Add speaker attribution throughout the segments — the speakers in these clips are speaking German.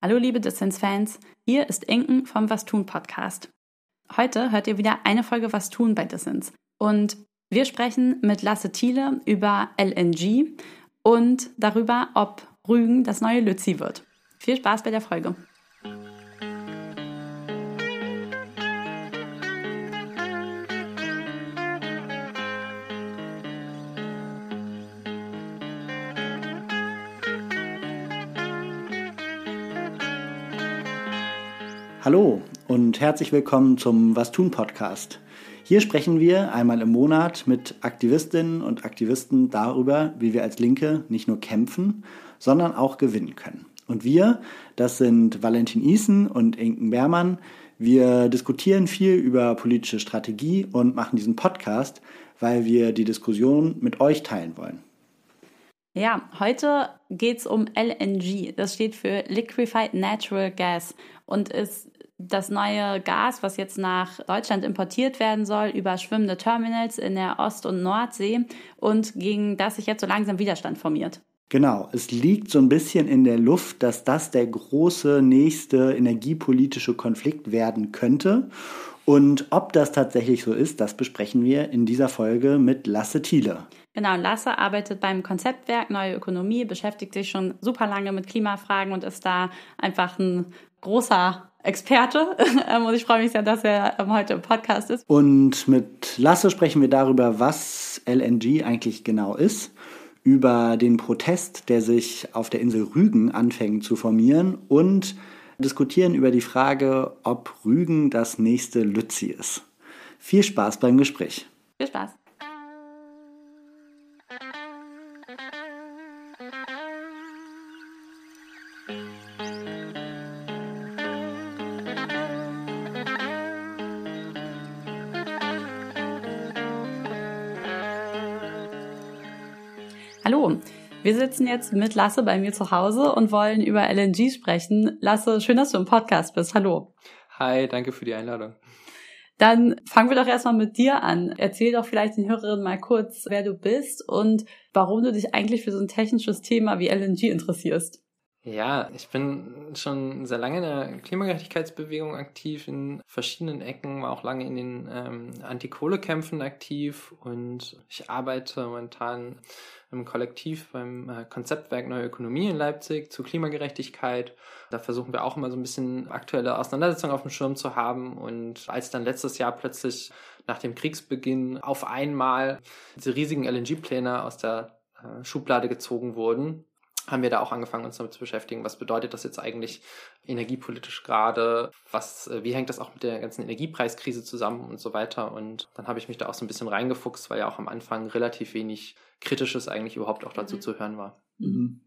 Speaker 1: Hallo liebe Dissens-Fans, hier ist Inken vom Was tun Podcast. Heute hört ihr wieder eine Folge Was tun bei Dissens und wir sprechen mit Lasse Thiele über LNG und darüber, ob Rügen das neue Lützi wird. Viel Spaß bei der Folge.
Speaker 2: Hallo und herzlich willkommen zum Was tun Podcast. Hier sprechen wir einmal im Monat mit Aktivistinnen und Aktivisten darüber, wie wir als Linke nicht nur kämpfen, sondern auch gewinnen können. Und wir, das sind Valentin Isen und Inken Bermann, wir diskutieren viel über politische Strategie und machen diesen Podcast, weil wir die Diskussion mit euch teilen wollen.
Speaker 1: Ja, heute geht es um LNG. Das steht für Liquefied Natural Gas und ist das neue Gas, was jetzt nach Deutschland importiert werden soll, über schwimmende Terminals in der Ost- und Nordsee und gegen das sich jetzt so langsam Widerstand formiert.
Speaker 2: Genau, es liegt so ein bisschen in der Luft, dass das der große nächste energiepolitische Konflikt werden könnte. Und ob das tatsächlich so ist, das besprechen wir in dieser Folge mit Lasse Thiele.
Speaker 1: Genau, Lasse arbeitet beim Konzeptwerk Neue Ökonomie, beschäftigt sich schon super lange mit Klimafragen und ist da einfach ein großer Experte. Ähm, und ich freue mich sehr, dass er ähm, heute im Podcast ist.
Speaker 2: Und mit Lasse sprechen wir darüber, was LNG eigentlich genau ist, über den Protest, der sich auf der Insel Rügen anfängt zu formieren und diskutieren über die Frage, ob Rügen das nächste Lützi ist. Viel Spaß beim Gespräch.
Speaker 1: Viel Spaß. Hallo, wir sitzen jetzt mit Lasse bei mir zu Hause und wollen über LNG sprechen. Lasse, schön, dass du im Podcast bist. Hallo.
Speaker 3: Hi, danke für die Einladung.
Speaker 1: Dann fangen wir doch erstmal mit dir an. Erzähl doch vielleicht den Hörerinnen mal kurz, wer du bist und warum du dich eigentlich für so ein technisches Thema wie LNG interessierst.
Speaker 3: Ja, ich bin schon sehr lange in der Klimagerechtigkeitsbewegung aktiv, in verschiedenen Ecken, war auch lange in den ähm, Anti-Kohle-Kämpfen aktiv und ich arbeite momentan im Kollektiv beim äh, Konzeptwerk Neue Ökonomie in Leipzig zu Klimagerechtigkeit. Da versuchen wir auch immer so ein bisschen aktuelle Auseinandersetzungen auf dem Schirm zu haben und als dann letztes Jahr plötzlich nach dem Kriegsbeginn auf einmal diese riesigen LNG-Pläne aus der äh, Schublade gezogen wurden, haben wir da auch angefangen, uns damit zu beschäftigen. Was bedeutet das jetzt eigentlich energiepolitisch gerade? Was, äh, wie hängt das auch mit der ganzen Energiepreiskrise zusammen und so weiter? Und dann habe ich mich da auch so ein bisschen reingefuchst, weil ja auch am Anfang relativ wenig Kritisches eigentlich überhaupt auch dazu mhm. zu hören war.
Speaker 2: Mhm.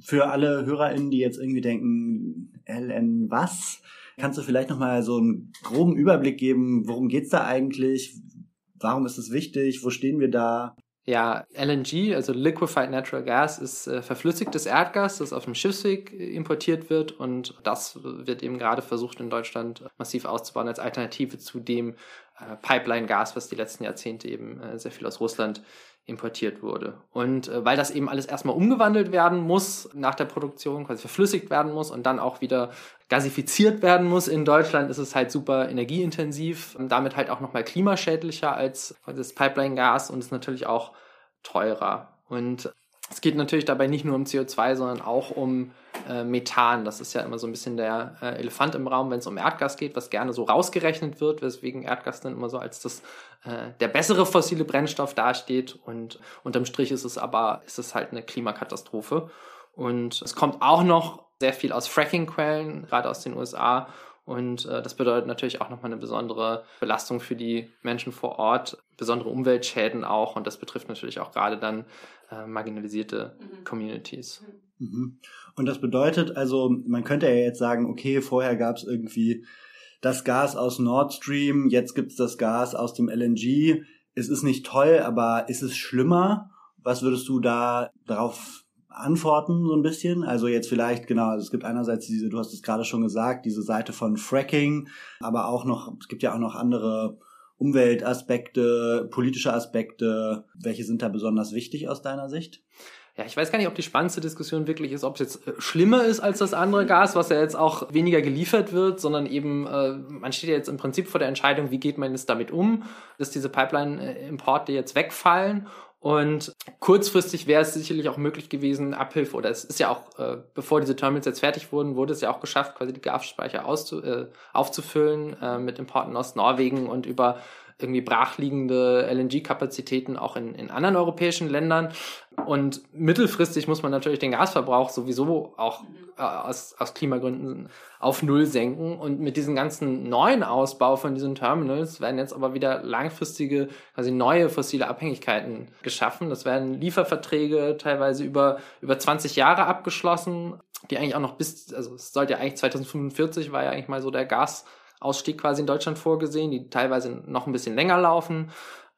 Speaker 2: Für alle HörerInnen, die jetzt irgendwie denken, LN was? Kannst du vielleicht nochmal so einen groben Überblick geben, worum geht's da eigentlich? Warum ist es wichtig? Wo stehen wir da?
Speaker 3: Ja, LNG, also Liquefied Natural Gas, ist äh, verflüssigtes Erdgas, das auf dem Schiffsweg äh, importiert wird. Und das wird eben gerade versucht in Deutschland massiv auszubauen als Alternative zu dem äh, Pipeline-Gas, was die letzten Jahrzehnte eben äh, sehr viel aus Russland importiert wurde. Und äh, weil das eben alles erstmal umgewandelt werden muss nach der Produktion, quasi verflüssigt werden muss und dann auch wieder gasifiziert werden muss in Deutschland, ist es halt super energieintensiv, damit halt auch nochmal klimaschädlicher als das Pipeline-Gas und ist natürlich auch teurer. Und es geht natürlich dabei nicht nur um CO2, sondern auch um äh, Methan. Das ist ja immer so ein bisschen der äh, Elefant im Raum, wenn es um Erdgas geht, was gerne so rausgerechnet wird, weswegen Erdgas dann immer so als das, äh, der bessere fossile Brennstoff dasteht. Und unterm Strich ist es aber, ist es halt eine Klimakatastrophe. Und es kommt auch noch sehr viel aus Fracking-Quellen, gerade aus den USA. Und äh, das bedeutet natürlich auch nochmal eine besondere Belastung für die Menschen vor Ort, besondere Umweltschäden auch. Und das betrifft natürlich auch gerade dann äh, marginalisierte mhm. Communities.
Speaker 2: Mhm. Und das bedeutet also, man könnte ja jetzt sagen, okay, vorher gab es irgendwie das Gas aus Nord Stream, jetzt gibt es das Gas aus dem LNG. Es ist nicht toll, aber ist es schlimmer? Was würdest du da darauf antworten, so ein bisschen. Also jetzt vielleicht, genau, es gibt einerseits diese, du hast es gerade schon gesagt, diese Seite von Fracking, aber auch noch, es gibt ja auch noch andere Umweltaspekte, politische Aspekte. Welche sind da besonders wichtig aus deiner Sicht?
Speaker 3: ja, ich weiß gar nicht, ob die spannendste Diskussion wirklich ist, ob es jetzt äh, schlimmer ist als das andere Gas, was ja jetzt auch weniger geliefert wird, sondern eben, äh, man steht ja jetzt im Prinzip vor der Entscheidung, wie geht man jetzt damit um, dass diese Pipeline-Importe jetzt wegfallen und kurzfristig wäre es sicherlich auch möglich gewesen, Abhilfe, oder es ist ja auch, äh, bevor diese Terminals jetzt fertig wurden, wurde es ja auch geschafft, quasi die Gasspeicher auszu äh, aufzufüllen äh, mit Importen aus Norwegen und über irgendwie brachliegende LNG-Kapazitäten auch in, in anderen europäischen Ländern. Und mittelfristig muss man natürlich den Gasverbrauch sowieso auch äh, aus, aus Klimagründen auf Null senken. Und mit diesem ganzen neuen Ausbau von diesen Terminals werden jetzt aber wieder langfristige, quasi neue fossile Abhängigkeiten geschaffen. Das werden Lieferverträge teilweise über, über 20 Jahre abgeschlossen, die eigentlich auch noch bis, also es sollte ja eigentlich 2045 war ja eigentlich mal so der Gas, Ausstieg quasi in Deutschland vorgesehen, die teilweise noch ein bisschen länger laufen.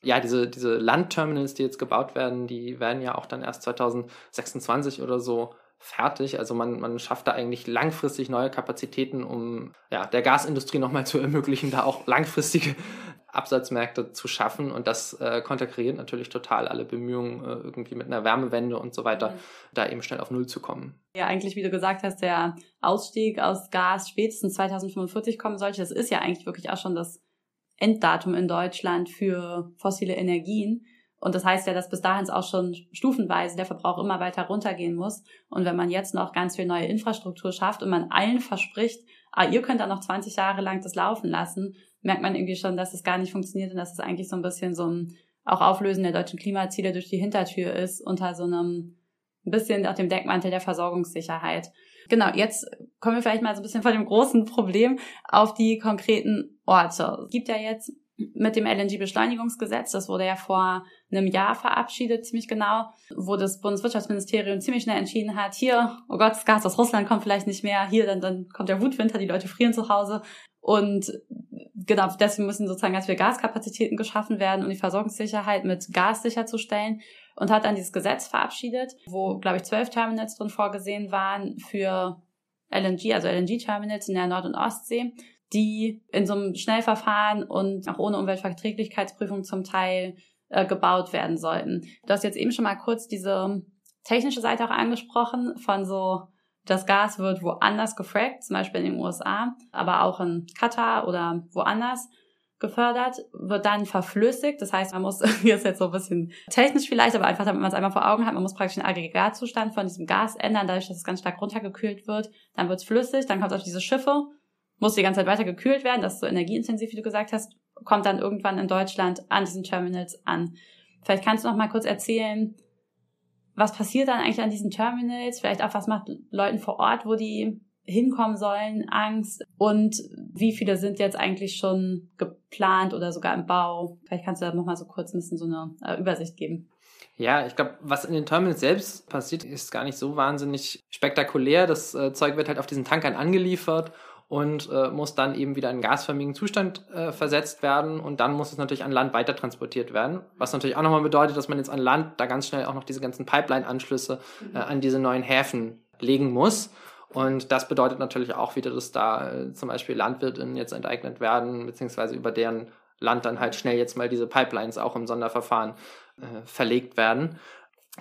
Speaker 3: Ja, diese, diese Landterminals, die jetzt gebaut werden, die werden ja auch dann erst 2026 oder so fertig. Also man, man schafft da eigentlich langfristig neue Kapazitäten, um ja, der Gasindustrie nochmal zu ermöglichen, da auch langfristige Absatzmärkte zu schaffen. Und das äh, konterkariert natürlich total alle Bemühungen, äh, irgendwie mit einer Wärmewende und so weiter, mhm. da eben schnell auf Null zu kommen.
Speaker 1: Ja, eigentlich, wie du gesagt hast, der Ausstieg aus Gas spätestens 2045 kommen sollte. Das ist ja eigentlich wirklich auch schon das Enddatum in Deutschland für fossile Energien. Und das heißt ja, dass bis dahin auch schon stufenweise der Verbrauch immer weiter runtergehen muss. Und wenn man jetzt noch ganz viel neue Infrastruktur schafft und man allen verspricht, ah, ihr könnt dann noch 20 Jahre lang das laufen lassen, merkt man irgendwie schon, dass es gar nicht funktioniert und dass es eigentlich so ein bisschen so ein auch Auflösen der deutschen Klimaziele durch die Hintertür ist, unter so einem ein bisschen auf dem Deckmantel der Versorgungssicherheit. Genau, jetzt kommen wir vielleicht mal so ein bisschen von dem großen Problem auf die konkreten Orte. Es gibt ja jetzt mit dem LNG-Beschleunigungsgesetz, das wurde ja vor einem Jahr verabschiedet, ziemlich genau, wo das Bundeswirtschaftsministerium ziemlich schnell entschieden hat, hier, oh Gott, das Gas aus Russland kommt vielleicht nicht mehr, hier, dann, dann kommt der Wutwinter, die Leute frieren zu Hause. Und genau, deswegen müssen sozusagen ganz viele Gaskapazitäten geschaffen werden, um die Versorgungssicherheit mit Gas sicherzustellen. Und hat dann dieses Gesetz verabschiedet, wo, glaube ich, zwölf Terminals drin vorgesehen waren für LNG, also LNG-Terminals in der Nord- und Ostsee, die in so einem Schnellverfahren und auch ohne Umweltverträglichkeitsprüfung zum Teil äh, gebaut werden sollten. Du hast jetzt eben schon mal kurz diese technische Seite auch angesprochen von so das Gas wird woanders gefrackt, zum Beispiel in den USA, aber auch in Katar oder woanders gefördert, wird dann verflüssigt. Das heißt, man muss, hier ist jetzt so ein bisschen technisch vielleicht, aber einfach, damit man es einmal vor Augen hat, man muss praktisch den Aggregatzustand von diesem Gas ändern, dadurch, dass es ganz stark runtergekühlt wird. Dann wird es flüssig, dann kommt es auf diese Schiffe, muss die ganze Zeit weiter gekühlt werden, das ist so energieintensiv, wie du gesagt hast, kommt dann irgendwann in Deutschland an diesen Terminals an. Vielleicht kannst du noch mal kurz erzählen, was passiert dann eigentlich an diesen Terminals? Vielleicht auch, was macht Leuten vor Ort, wo die hinkommen sollen, Angst? Und wie viele sind jetzt eigentlich schon geplant oder sogar im Bau? Vielleicht kannst du da nochmal so kurz ein bisschen so eine äh, Übersicht geben.
Speaker 3: Ja, ich glaube, was in den Terminals selbst passiert, ist gar nicht so wahnsinnig spektakulär. Das äh, Zeug wird halt auf diesen Tankern angeliefert und äh, muss dann eben wieder in gasförmigen Zustand äh, versetzt werden und dann muss es natürlich an Land weiter transportiert werden, was natürlich auch nochmal bedeutet, dass man jetzt an Land da ganz schnell auch noch diese ganzen Pipeline-Anschlüsse äh, an diese neuen Häfen legen muss. Und das bedeutet natürlich auch wieder, dass da äh, zum Beispiel Landwirtinnen jetzt enteignet werden, beziehungsweise über deren Land dann halt schnell jetzt mal diese Pipelines auch im Sonderverfahren äh, verlegt werden.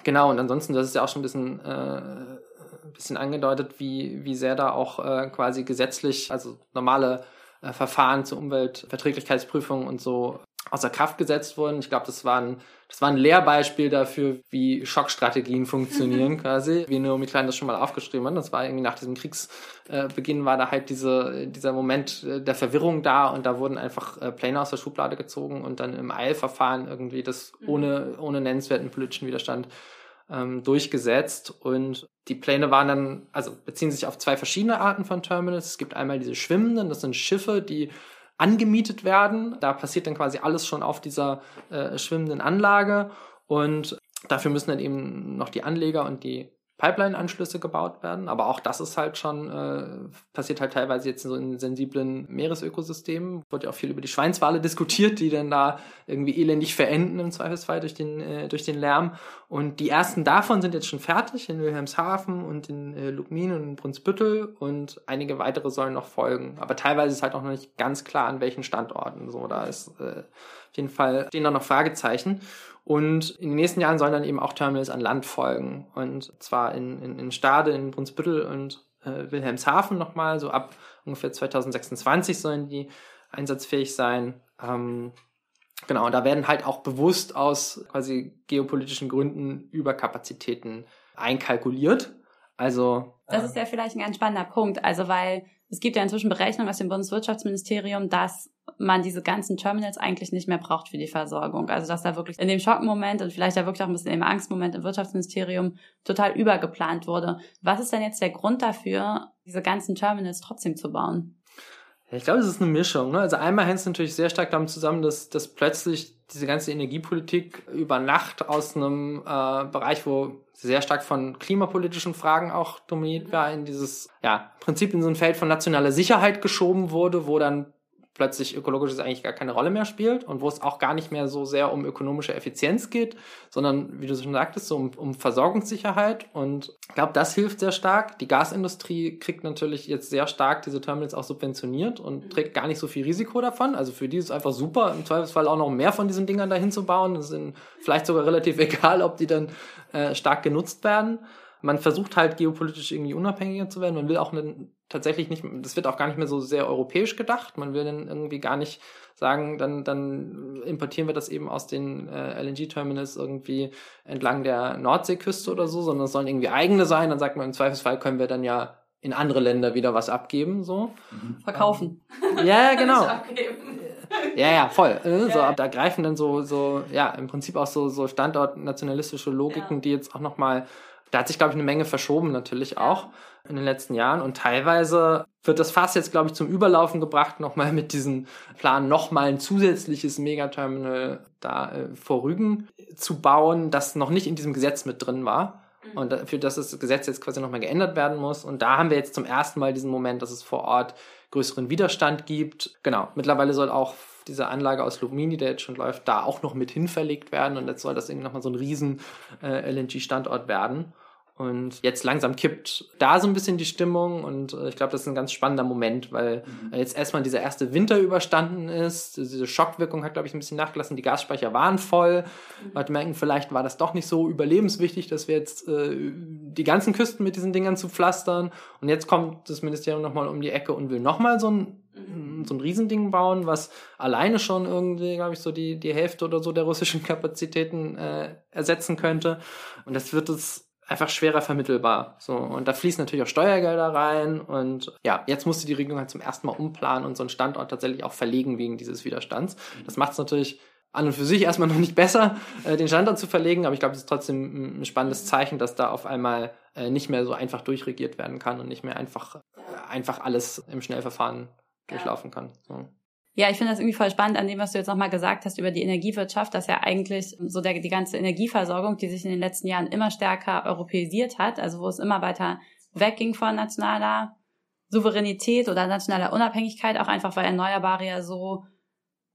Speaker 3: Genau, und ansonsten, das ist ja auch schon ein bisschen äh, ein bisschen angedeutet, wie, wie sehr da auch äh, quasi gesetzlich, also normale äh, Verfahren zur Umweltverträglichkeitsprüfung und so außer Kraft gesetzt wurden. Ich glaube, das war ein, das war ein Lehrbeispiel dafür, wie Schockstrategien funktionieren quasi, wie Naomi Klein das schon mal aufgeschrieben hat. Das war irgendwie nach diesem Kriegsbeginn war da halt diese, dieser Moment äh, der Verwirrung da und da wurden einfach äh, Pläne aus der Schublade gezogen und dann im Eilverfahren irgendwie das mhm. ohne, ohne nennenswerten politischen Widerstand ähm, durchgesetzt und die Pläne waren dann, also beziehen sich auf zwei verschiedene Arten von Terminals. Es gibt einmal diese schwimmenden, das sind Schiffe, die angemietet werden. Da passiert dann quasi alles schon auf dieser äh, schwimmenden Anlage und dafür müssen dann eben noch die Anleger und die Pipeline-Anschlüsse gebaut werden. Aber auch das ist halt schon, äh, passiert halt teilweise jetzt so in sensiblen Meeresökosystemen. Wurde ja auch viel über die Schweinswale diskutiert, die dann da irgendwie elendig verenden im Zweifelsfall durch den, äh, durch den Lärm. Und die ersten davon sind jetzt schon fertig in Wilhelmshaven und in äh, Lubmin und in Brunsbüttel und einige weitere sollen noch folgen. Aber teilweise ist halt auch noch nicht ganz klar, an welchen Standorten. So, da ist äh, auf jeden Fall stehen da noch Fragezeichen. Und in den nächsten Jahren sollen dann eben auch Terminals an Land folgen. Und zwar in, in, in Stade, in Brunsbüttel und äh, Wilhelmshaven nochmal. So ab ungefähr 2026 sollen die einsatzfähig sein. Ähm, genau, und da werden halt auch bewusst aus quasi geopolitischen Gründen Überkapazitäten einkalkuliert. Also.
Speaker 1: Das ist ja vielleicht ein ganz spannender Punkt. Also, weil es gibt ja inzwischen Berechnungen aus dem Bundeswirtschaftsministerium, dass man diese ganzen Terminals eigentlich nicht mehr braucht für die Versorgung. Also dass da wirklich in dem Schockmoment und vielleicht da wirklich auch ein bisschen im Angstmoment im Wirtschaftsministerium total übergeplant wurde. Was ist denn jetzt der Grund dafür, diese ganzen Terminals trotzdem zu bauen?
Speaker 3: ich glaube, es ist eine Mischung. Ne? Also einmal hängt es natürlich sehr stark damit zusammen, dass, dass plötzlich diese ganze Energiepolitik über Nacht aus einem äh, Bereich, wo sehr stark von klimapolitischen Fragen auch dominiert war, in dieses, ja, Prinzip in so ein Feld von nationaler Sicherheit geschoben wurde, wo dann plötzlich ökologisches eigentlich gar keine Rolle mehr spielt und wo es auch gar nicht mehr so sehr um ökonomische Effizienz geht, sondern, wie du schon sagtest, so um, um Versorgungssicherheit. Und ich glaube, das hilft sehr stark. Die Gasindustrie kriegt natürlich jetzt sehr stark diese Terminals auch subventioniert und trägt gar nicht so viel Risiko davon. Also für die ist es einfach super, im Zweifelsfall auch noch mehr von diesen Dingern dahin zu bauen. Es ist vielleicht sogar relativ egal, ob die dann äh, stark genutzt werden man versucht halt geopolitisch irgendwie unabhängiger zu werden. Man will auch einen, tatsächlich nicht, das wird auch gar nicht mehr so sehr europäisch gedacht. Man will dann irgendwie gar nicht sagen, dann, dann importieren wir das eben aus den äh, LNG-Terminals irgendwie entlang der Nordseeküste oder so, sondern es sollen irgendwie eigene sein. Dann sagt man, im Zweifelsfall können wir dann ja in andere Länder wieder was abgeben, so.
Speaker 1: Mhm. Verkaufen.
Speaker 3: Ja, genau. ja, ja, voll. Äh, so, da greifen dann so, so, ja, im Prinzip auch so, so standortnationalistische Logiken, ja. die jetzt auch nochmal da hat sich, glaube ich, eine Menge verschoben natürlich auch in den letzten Jahren. Und teilweise wird das Fass jetzt, glaube ich, zum Überlaufen gebracht, nochmal mit diesem Plan, nochmal ein zusätzliches Megaterminal da äh, vor Rügen zu bauen, das noch nicht in diesem Gesetz mit drin war. Mhm. Und dafür, dass das Gesetz jetzt quasi nochmal geändert werden muss. Und da haben wir jetzt zum ersten Mal diesen Moment, dass es vor Ort größeren Widerstand gibt. Genau, mittlerweile soll auch diese Anlage aus Lumini, der jetzt schon läuft, da auch noch mit hin verlegt werden und jetzt soll das irgendwie nochmal so ein riesen äh, LNG-Standort werden. Und jetzt langsam kippt da so ein bisschen die Stimmung und äh, ich glaube, das ist ein ganz spannender Moment, weil mhm. jetzt erstmal dieser erste Winter überstanden ist. Diese Schockwirkung hat, glaube ich, ein bisschen nachgelassen. Die Gasspeicher waren voll. Mhm. Man merken, vielleicht war das doch nicht so überlebenswichtig, dass wir jetzt äh, die ganzen Küsten mit diesen Dingern zu pflastern. Und jetzt kommt das Ministerium nochmal um die Ecke und will nochmal so ein. So ein Riesending bauen, was alleine schon irgendwie, glaube ich, so die, die Hälfte oder so der russischen Kapazitäten äh, ersetzen könnte. Und das wird es einfach schwerer vermittelbar. So, und da fließen natürlich auch Steuergelder rein. Und ja, jetzt musste die Regierung halt zum ersten Mal umplanen und so einen Standort tatsächlich auch verlegen wegen dieses Widerstands. Das macht es natürlich an und für sich erstmal noch nicht besser, äh, den Standort zu verlegen, aber ich glaube, es ist trotzdem ein spannendes Zeichen, dass da auf einmal äh, nicht mehr so einfach durchregiert werden kann und nicht mehr einfach, äh, einfach alles im Schnellverfahren durchlaufen kann. So.
Speaker 1: Ja, ich finde das irgendwie voll spannend an dem, was du jetzt nochmal gesagt hast über die Energiewirtschaft, dass ja eigentlich so der, die ganze Energieversorgung, die sich in den letzten Jahren immer stärker europäisiert hat, also wo es immer weiter wegging von nationaler Souveränität oder nationaler Unabhängigkeit, auch einfach weil Erneuerbare ja so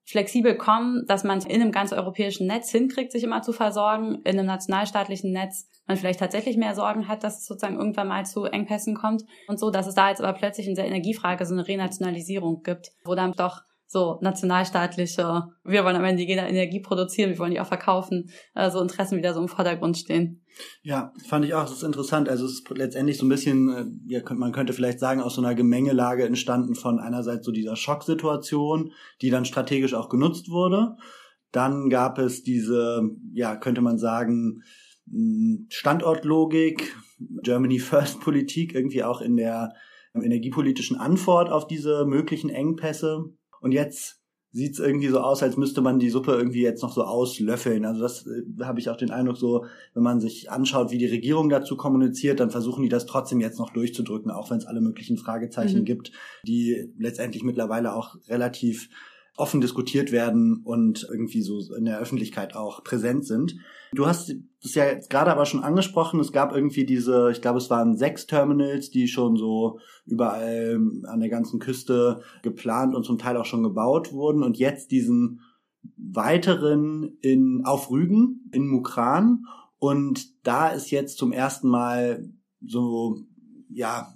Speaker 1: flexibel kommen, dass man in einem ganz europäischen Netz hinkriegt, sich immer zu versorgen, in einem nationalstaatlichen Netz man vielleicht tatsächlich mehr Sorgen hat, dass es sozusagen irgendwann mal zu Engpässen kommt. Und so, dass es da jetzt aber plötzlich in der Energiefrage so eine Renationalisierung gibt, wo dann doch so nationalstaatliche, wir wollen am Ende die Energie produzieren, wir wollen die auch verkaufen, äh, so Interessen wieder so im Vordergrund stehen.
Speaker 2: Ja, fand ich auch, das ist interessant. Also es ist letztendlich so ein bisschen, äh, ja, man könnte vielleicht sagen, aus so einer Gemengelage entstanden von einerseits so dieser Schocksituation, die dann strategisch auch genutzt wurde. Dann gab es diese, ja, könnte man sagen, Standortlogik, Germany First Politik, irgendwie auch in der energiepolitischen Antwort auf diese möglichen Engpässe. Und jetzt sieht es irgendwie so aus, als müsste man die Suppe irgendwie jetzt noch so auslöffeln. Also das äh, habe ich auch den Eindruck so, wenn man sich anschaut, wie die Regierung dazu kommuniziert, dann versuchen die das trotzdem jetzt noch durchzudrücken, auch wenn es alle möglichen Fragezeichen mhm. gibt, die letztendlich mittlerweile auch relativ offen diskutiert werden und irgendwie so in der Öffentlichkeit auch präsent sind. Du hast das ja jetzt gerade aber schon angesprochen, es gab irgendwie diese, ich glaube es waren sechs Terminals, die schon so überall an der ganzen Küste geplant und zum Teil auch schon gebaut wurden. Und jetzt diesen weiteren in auf Rügen in Mukran. Und da ist jetzt zum ersten Mal so ja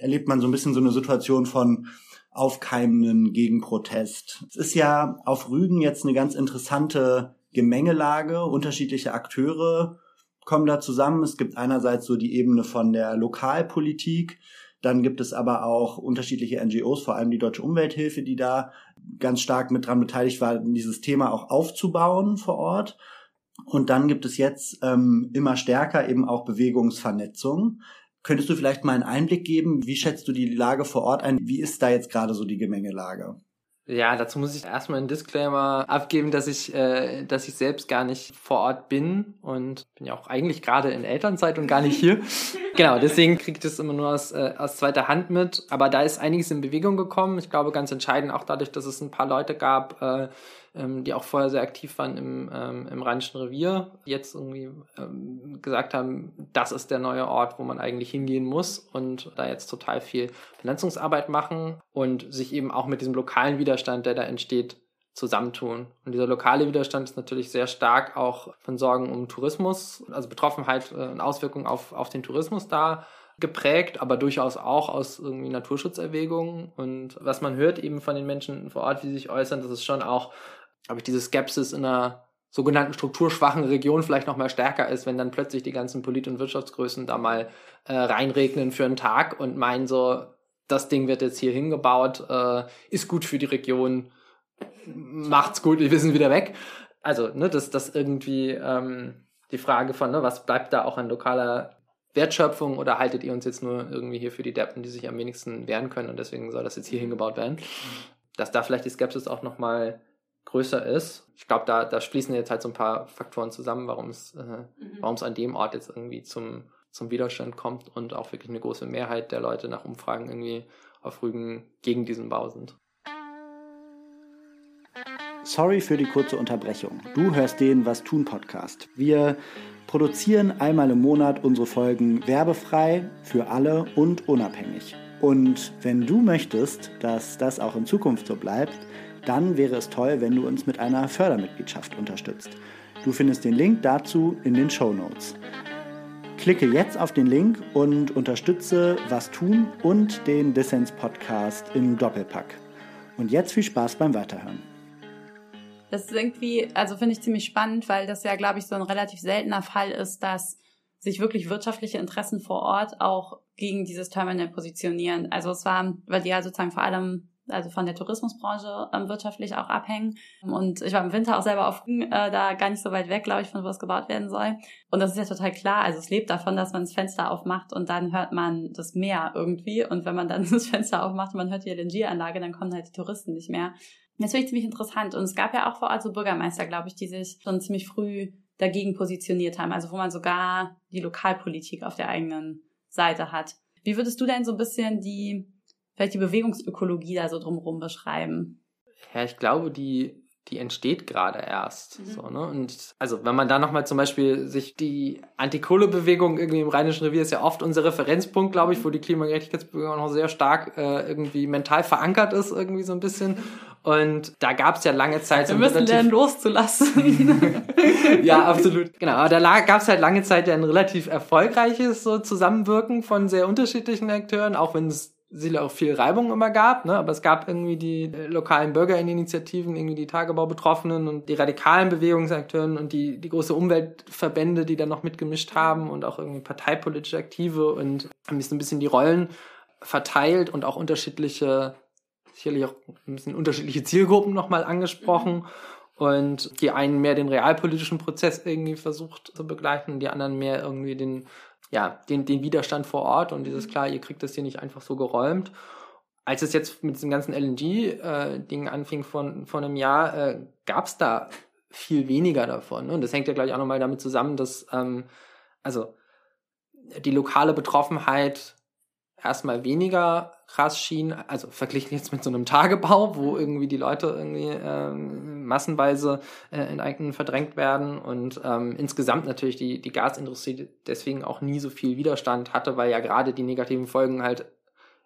Speaker 2: erlebt man so ein bisschen so eine Situation von aufkeimenden Gegenprotest. Es ist ja auf Rügen jetzt eine ganz interessante Gemengelage, unterschiedliche Akteure kommen da zusammen. Es gibt einerseits so die Ebene von der Lokalpolitik, dann gibt es aber auch unterschiedliche NGOs, vor allem die Deutsche Umwelthilfe, die da ganz stark mit dran beteiligt war, dieses Thema auch aufzubauen vor Ort. Und dann gibt es jetzt ähm, immer stärker eben auch Bewegungsvernetzung. Könntest du vielleicht mal einen Einblick geben? Wie schätzt du die Lage vor Ort ein? Wie ist da jetzt gerade so die Gemengelage?
Speaker 3: Ja, dazu muss ich erstmal einen Disclaimer abgeben, dass ich, äh, dass ich selbst gar nicht vor Ort bin und bin ja auch eigentlich gerade in Elternzeit und gar nicht hier. genau, deswegen kriege ich das immer nur aus, äh, aus zweiter Hand mit. Aber da ist einiges in Bewegung gekommen. Ich glaube, ganz entscheidend auch dadurch, dass es ein paar Leute gab, äh, ähm, die auch vorher sehr aktiv waren im, ähm, im Rheinischen Revier, jetzt irgendwie ähm, gesagt haben, das ist der neue Ort, wo man eigentlich hingehen muss und da jetzt total viel Vernetzungsarbeit machen und sich eben auch mit diesem lokalen Widerstand, der da entsteht, zusammentun. Und dieser lokale Widerstand ist natürlich sehr stark auch von Sorgen um Tourismus, also Betroffenheit äh, und Auswirkungen auf, auf den Tourismus da geprägt, aber durchaus auch aus irgendwie Naturschutzerwägungen. Und was man hört eben von den Menschen vor Ort, wie sie sich äußern, das ist schon auch glaube ich, diese Skepsis in einer sogenannten strukturschwachen Region vielleicht noch mal stärker ist, wenn dann plötzlich die ganzen Polit- und Wirtschaftsgrößen da mal äh, reinregnen für einen Tag und meinen so, das Ding wird jetzt hier hingebaut, äh, ist gut für die Region, macht's gut, wir wissen wieder weg. Also, ne, das, das irgendwie ähm, die Frage von, ne, was bleibt da auch an lokaler Wertschöpfung oder haltet ihr uns jetzt nur irgendwie hier für die Deppen, die sich am wenigsten wehren können und deswegen soll das jetzt hier hingebaut werden? Dass da vielleicht die Skepsis auch noch mal größer ist. Ich glaube, da, da schließen jetzt halt so ein paar Faktoren zusammen, warum es, äh, mhm. warum es an dem Ort jetzt irgendwie zum, zum Widerstand kommt und auch wirklich eine große Mehrheit der Leute nach Umfragen irgendwie auf Rügen gegen diesen Bau sind.
Speaker 2: Sorry für die kurze Unterbrechung. Du hörst den Was tun Podcast. Wir produzieren einmal im Monat unsere Folgen werbefrei für alle und unabhängig. Und wenn du möchtest, dass das auch in Zukunft so bleibt, dann wäre es toll, wenn du uns mit einer Fördermitgliedschaft unterstützt. Du findest den Link dazu in den Show Notes. Klicke jetzt auf den Link und unterstütze Was tun und den Dissens Podcast im Doppelpack. Und jetzt viel Spaß beim Weiterhören.
Speaker 1: Das ist irgendwie, also finde ich ziemlich spannend, weil das ja, glaube ich, so ein relativ seltener Fall ist, dass sich wirklich wirtschaftliche Interessen vor Ort auch gegen dieses Terminal positionieren. Also es war, weil die ja sozusagen vor allem also von der Tourismusbranche ähm, wirtschaftlich auch abhängen. Und ich war im Winter auch selber auf äh, da gar nicht so weit weg, glaube ich, von wo es gebaut werden soll. Und das ist ja total klar. Also es lebt davon, dass man das Fenster aufmacht und dann hört man das Meer irgendwie. Und wenn man dann das Fenster aufmacht und man hört die LNG-Anlage, dann kommen halt die Touristen nicht mehr. Das finde ich ziemlich interessant. Und es gab ja auch vor Ort so Bürgermeister, glaube ich, die sich schon ziemlich früh dagegen positioniert haben. Also wo man sogar die Lokalpolitik auf der eigenen Seite hat. Wie würdest du denn so ein bisschen die vielleicht die Bewegungsökologie da so drumherum beschreiben?
Speaker 3: Ja, ich glaube, die die entsteht gerade erst. Mhm. So, ne? Und also wenn man da nochmal zum Beispiel sich die Antikohlebewegung irgendwie im Rheinischen Revier ist ja oft unser Referenzpunkt, glaube ich, wo die Klimagerechtigkeitsbewegung noch sehr stark äh, irgendwie mental verankert ist, irgendwie so ein bisschen. Und da gab es ja lange Zeit
Speaker 1: Wir so müssen lernen loszulassen.
Speaker 3: ja, absolut. Genau. Aber da gab es halt lange Zeit ja ein relativ erfolgreiches so Zusammenwirken von sehr unterschiedlichen Akteuren, auch wenn es sicher auch viel Reibung immer gab, ne? aber es gab irgendwie die äh, lokalen Bürgerinitiativen, irgendwie die Tagebaubetroffenen und die radikalen Bewegungsakteuren und die, die große Umweltverbände, die da noch mitgemischt haben und auch irgendwie parteipolitische Aktive und haben sich so ein bisschen die Rollen verteilt und auch unterschiedliche, sicherlich auch ein bisschen unterschiedliche Zielgruppen nochmal angesprochen. Und die einen mehr den realpolitischen Prozess irgendwie versucht zu begleiten, die anderen mehr irgendwie den ja, den, den Widerstand vor Ort und dieses klar, ihr kriegt das hier nicht einfach so geräumt. Als es jetzt mit diesem ganzen LNG-Ding äh, anfing von, von einem Jahr, äh, gab es da viel weniger davon. Und das hängt ja gleich auch nochmal damit zusammen, dass ähm, also die lokale Betroffenheit erstmal weniger krass schien, also verglichen jetzt mit so einem Tagebau, wo irgendwie die Leute irgendwie ähm, massenweise äh, in Eigenen verdrängt werden und ähm, insgesamt natürlich die, die Gasindustrie deswegen auch nie so viel Widerstand hatte, weil ja gerade die negativen Folgen halt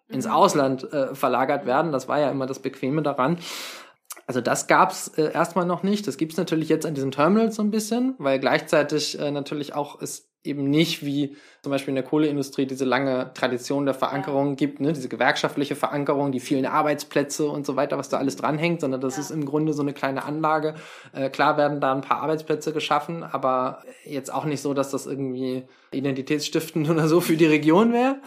Speaker 3: ins mhm. Ausland äh, verlagert werden. Das war ja immer das Bequeme daran. Also das gab's äh, erstmal noch nicht. Das gibt's natürlich jetzt an diesen Terminals so ein bisschen, weil gleichzeitig äh, natürlich auch es eben nicht wie zum Beispiel in der Kohleindustrie diese lange Tradition der Verankerung ja. gibt, ne? diese gewerkschaftliche Verankerung, die vielen Arbeitsplätze und so weiter, was da alles dranhängt, sondern das ja. ist im Grunde so eine kleine Anlage. Äh, klar werden da ein paar Arbeitsplätze geschaffen, aber jetzt auch nicht so, dass das irgendwie identitätsstiftend oder so für die Region wäre.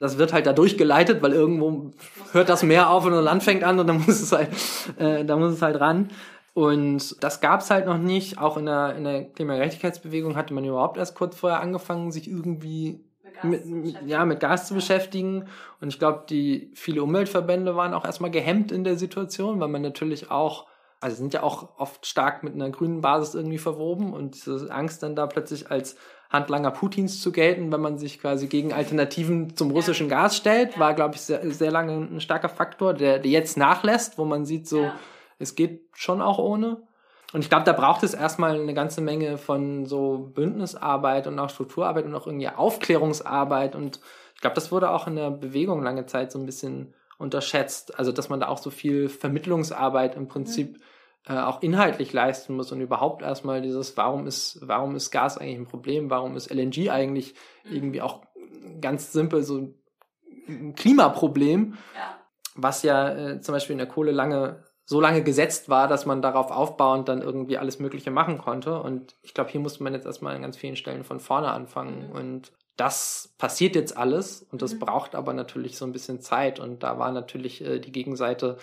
Speaker 3: Das wird halt da durchgeleitet, weil irgendwo hört das Meer auf und ein Land fängt an und dann muss es halt, äh, da muss es halt ran. Und das gab es halt noch nicht. Auch in der, in der Klimagerechtigkeitsbewegung hatte man überhaupt erst kurz vorher angefangen, sich irgendwie mit, mit, ja, mit Gas zu beschäftigen. Und ich glaube, die viele Umweltverbände waren auch erstmal gehemmt in der Situation, weil man natürlich auch, also sind ja auch oft stark mit einer grünen Basis irgendwie verwoben. Und diese Angst dann da plötzlich als Handlanger Putins zu gelten, wenn man sich quasi gegen Alternativen zum russischen Gas stellt, war, glaube ich, sehr, sehr lange ein starker Faktor, der, der jetzt nachlässt, wo man sieht so, ja es geht schon auch ohne. Und ich glaube, da braucht es erstmal eine ganze Menge von so Bündnisarbeit und auch Strukturarbeit und auch irgendwie Aufklärungsarbeit. Und ich glaube, das wurde auch in der Bewegung lange Zeit so ein bisschen unterschätzt. Also, dass man da auch so viel Vermittlungsarbeit im Prinzip mhm. äh, auch inhaltlich leisten muss und überhaupt erstmal dieses, warum ist, warum ist Gas eigentlich ein Problem? Warum ist LNG eigentlich mhm. irgendwie auch ganz simpel so ein Klimaproblem? Ja. Was ja äh, zum Beispiel in der Kohle lange so lange gesetzt war, dass man darauf aufbauend dann irgendwie alles Mögliche machen konnte. Und ich glaube, hier musste man jetzt erstmal an ganz vielen Stellen von vorne anfangen. Mhm. Und das passiert jetzt alles und das mhm. braucht aber natürlich so ein bisschen Zeit. Und da war natürlich äh, die Gegenseite,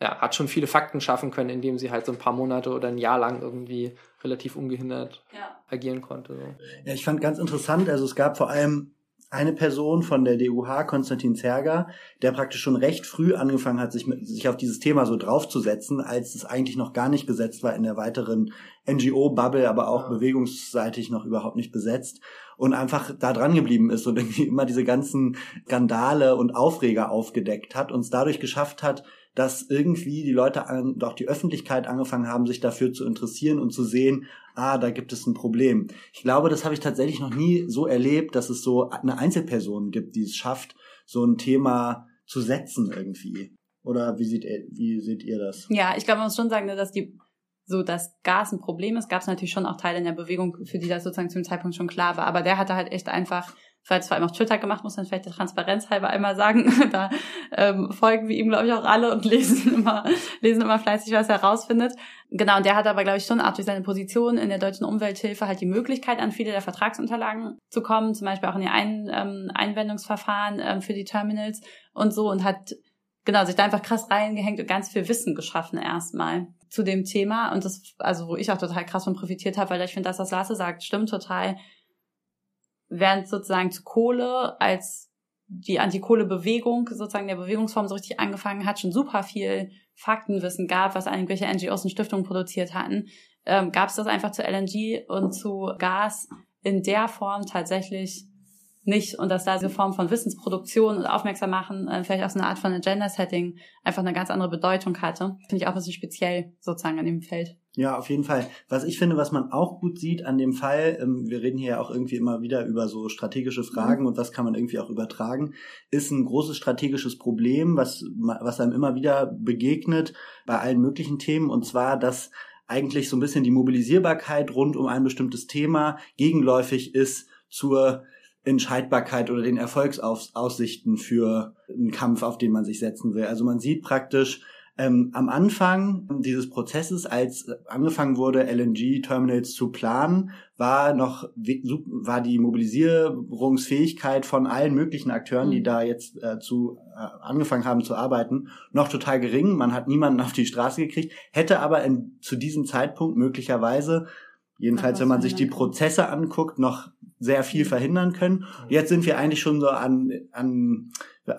Speaker 3: ja, hat schon viele Fakten schaffen können, indem sie halt so ein paar Monate oder ein Jahr lang irgendwie relativ ungehindert ja. agieren konnte. So.
Speaker 2: Ja, ich fand ganz interessant, also es gab vor allem eine Person von der DUH, Konstantin Zerger, der praktisch schon recht früh angefangen hat, sich, mit, sich auf dieses Thema so draufzusetzen, als es eigentlich noch gar nicht gesetzt war in der weiteren NGO-Bubble, aber auch ja. bewegungsseitig noch überhaupt nicht besetzt und einfach da dran geblieben ist und irgendwie immer diese ganzen Skandale und Aufreger aufgedeckt hat und es dadurch geschafft hat, dass irgendwie die Leute und auch die Öffentlichkeit angefangen haben, sich dafür zu interessieren und zu sehen, ah, da gibt es ein Problem. Ich glaube, das habe ich tatsächlich noch nie so erlebt, dass es so eine Einzelperson gibt, die es schafft, so ein Thema zu setzen irgendwie. Oder wie seht ihr, wie seht ihr das?
Speaker 1: Ja, ich glaube, man muss schon sagen, dass die so dass Gas ein Problem ist, gab es natürlich schon auch Teile in der Bewegung, für die das sozusagen zum Zeitpunkt schon klar war. Aber der hatte halt echt einfach vielleicht zwar immer auf Twitter gemacht, muss man vielleicht der Transparenz halber einmal sagen. da ähm, folgen wir ihm, glaube ich, auch alle und lesen immer, lesen immer fleißig, was er rausfindet. Genau, und der hat aber, glaube ich, schon auch durch seine Position in der deutschen Umwelthilfe halt die Möglichkeit, an viele der Vertragsunterlagen zu kommen, zum Beispiel auch in die Ein ähm, Einwendungsverfahren ähm, für die Terminals und so und hat genau sich da einfach krass reingehängt und ganz viel Wissen geschaffen erstmal zu dem Thema und das also wo ich auch total krass von profitiert habe, weil ich finde, dass das Lasse sagt, stimmt total während sozusagen zu Kohle als die Antikohle-Bewegung sozusagen der Bewegungsform so richtig angefangen hat, schon super viel Faktenwissen gab, was irgendwelche NGOs und Stiftungen produziert hatten, ähm, gab es das einfach zu LNG und zu Gas in der Form tatsächlich nicht und dass da diese Form von Wissensproduktion und Aufmerksam machen äh, vielleicht auch so eine Art von Agenda-Setting einfach eine ganz andere Bedeutung hatte. Finde ich auch ein bisschen speziell sozusagen an dem Feld.
Speaker 2: Ja, auf jeden Fall. Was ich finde, was man auch gut sieht an dem Fall, ähm, wir reden hier ja auch irgendwie immer wieder über so strategische Fragen mhm. und was kann man irgendwie auch übertragen, ist ein großes strategisches Problem, was, was einem immer wieder begegnet bei allen möglichen Themen und zwar, dass eigentlich so ein bisschen die Mobilisierbarkeit rund um ein bestimmtes Thema gegenläufig ist zur Entscheidbarkeit oder den Erfolgsaussichten für einen Kampf, auf den man sich setzen will. Also man sieht praktisch ähm, am Anfang dieses Prozesses, als angefangen wurde, LNG-Terminals zu planen, war noch war die Mobilisierungsfähigkeit von allen möglichen Akteuren, die mhm. da jetzt äh, zu äh, angefangen haben zu arbeiten, noch total gering. Man hat niemanden auf die Straße gekriegt, hätte aber in, zu diesem Zeitpunkt möglicherweise Jedenfalls, wenn man sich die Prozesse anguckt, noch sehr viel verhindern können. Jetzt sind wir eigentlich schon so an, an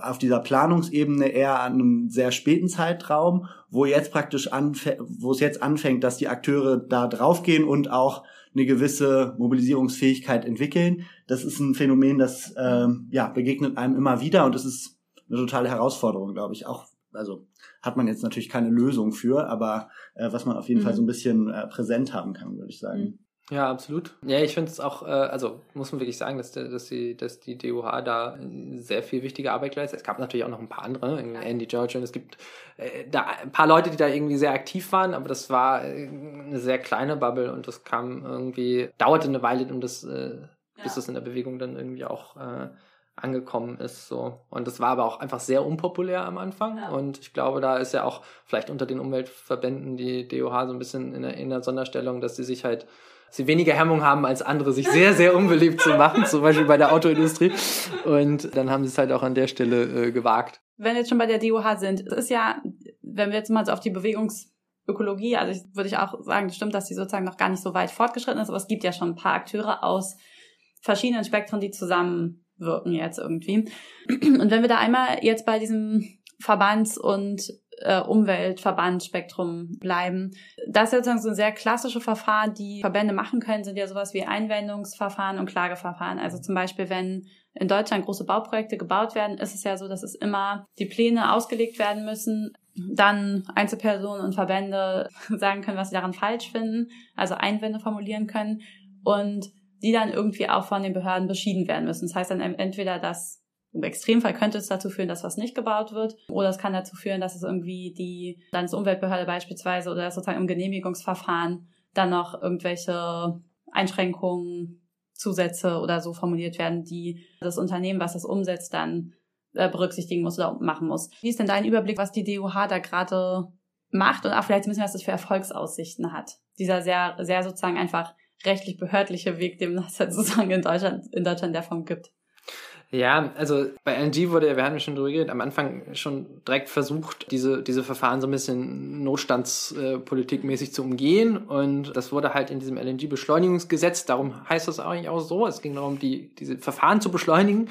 Speaker 2: auf dieser Planungsebene eher an einem sehr späten Zeitraum, wo jetzt praktisch wo es jetzt anfängt, dass die Akteure da draufgehen und auch eine gewisse Mobilisierungsfähigkeit entwickeln. Das ist ein Phänomen, das ähm, ja begegnet einem immer wieder und das ist eine totale Herausforderung, glaube ich. Auch also hat man jetzt natürlich keine Lösung für, aber äh, was man auf jeden mhm. Fall so ein bisschen äh, präsent haben kann, würde ich sagen. Mhm.
Speaker 3: Ja, absolut. Ja, ich finde es auch, äh, also muss man wirklich sagen, dass, dass, die, dass die DOH da sehr viel wichtige Arbeit leistet. Es gab natürlich auch noch ein paar andere, Andy George und es gibt äh, da ein paar Leute, die da irgendwie sehr aktiv waren, aber das war äh, eine sehr kleine Bubble und das kam irgendwie, dauerte eine Weile, um das äh, bis es in der Bewegung dann irgendwie auch äh, angekommen ist. So. Und das war aber auch einfach sehr unpopulär am Anfang. Ja. Und ich glaube, da ist ja auch vielleicht unter den Umweltverbänden die DOH so ein bisschen in der, in der Sonderstellung, dass sie sich halt sie weniger Hemmung haben als andere, sich sehr, sehr unbeliebt zu machen, zum Beispiel bei der Autoindustrie. Und dann haben sie es halt auch an der Stelle äh, gewagt.
Speaker 1: Wenn wir jetzt schon bei der DOH sind, es ist ja, wenn wir jetzt mal so auf die Bewegungsökologie, also ich, würde ich auch sagen, stimmt, dass sie sozusagen noch gar nicht so weit fortgeschritten ist, aber es gibt ja schon ein paar Akteure aus verschiedenen Spektren, die zusammenwirken jetzt irgendwie. Und wenn wir da einmal jetzt bei diesem Verbands- und äh, Umweltverbandspektrum bleiben. Das ist sozusagen so ein sehr klassische Verfahren, die Verbände machen können, sind ja sowas wie Einwendungsverfahren und Klageverfahren. Also zum Beispiel, wenn in Deutschland große Bauprojekte gebaut werden, ist es ja so, dass es immer die Pläne ausgelegt werden müssen, dann Einzelpersonen und Verbände sagen können, was sie daran falsch finden, also Einwände formulieren können und die dann irgendwie auch von den Behörden beschieden werden müssen. Das heißt dann entweder, dass im Extremfall könnte es dazu führen, dass was nicht gebaut wird. Oder es kann dazu führen, dass es irgendwie die Landesumweltbehörde beispielsweise oder sozusagen im Genehmigungsverfahren dann noch irgendwelche Einschränkungen, Zusätze oder so formuliert werden, die das Unternehmen, was das umsetzt, dann äh, berücksichtigen muss oder machen muss. Wie ist denn dein Überblick, was die DOH da gerade macht und auch vielleicht ein bisschen, was das für Erfolgsaussichten hat? Dieser sehr, sehr sozusagen einfach rechtlich behördliche Weg, dem halt sozusagen in Deutschland, in Deutschland der Form gibt.
Speaker 3: Ja, also bei LNG wurde, wir haben schon drüber geredet, am Anfang schon direkt versucht, diese, diese Verfahren so ein bisschen notstandspolitikmäßig zu umgehen. Und das wurde halt in diesem LNG-Beschleunigungsgesetz, darum heißt das eigentlich auch so, es ging darum, die, diese Verfahren zu beschleunigen,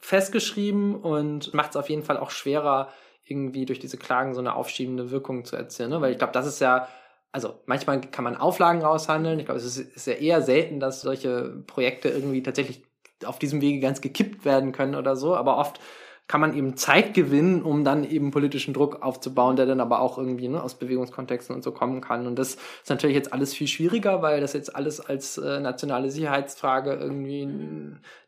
Speaker 3: festgeschrieben und macht es auf jeden Fall auch schwerer, irgendwie durch diese Klagen so eine aufschiebende Wirkung zu erzielen. Ne? Weil ich glaube, das ist ja also manchmal kann man Auflagen raushandeln. Ich glaube, es ist, ja eher selten, dass solche Projekte irgendwie tatsächlich auf diesem Wege ganz gekippt werden können oder so, aber oft kann man eben Zeit gewinnen, um dann eben politischen Druck aufzubauen, der dann aber auch irgendwie ne, aus Bewegungskontexten und so kommen kann. Und das ist natürlich jetzt alles viel schwieriger, weil das jetzt alles als äh, nationale Sicherheitsfrage irgendwie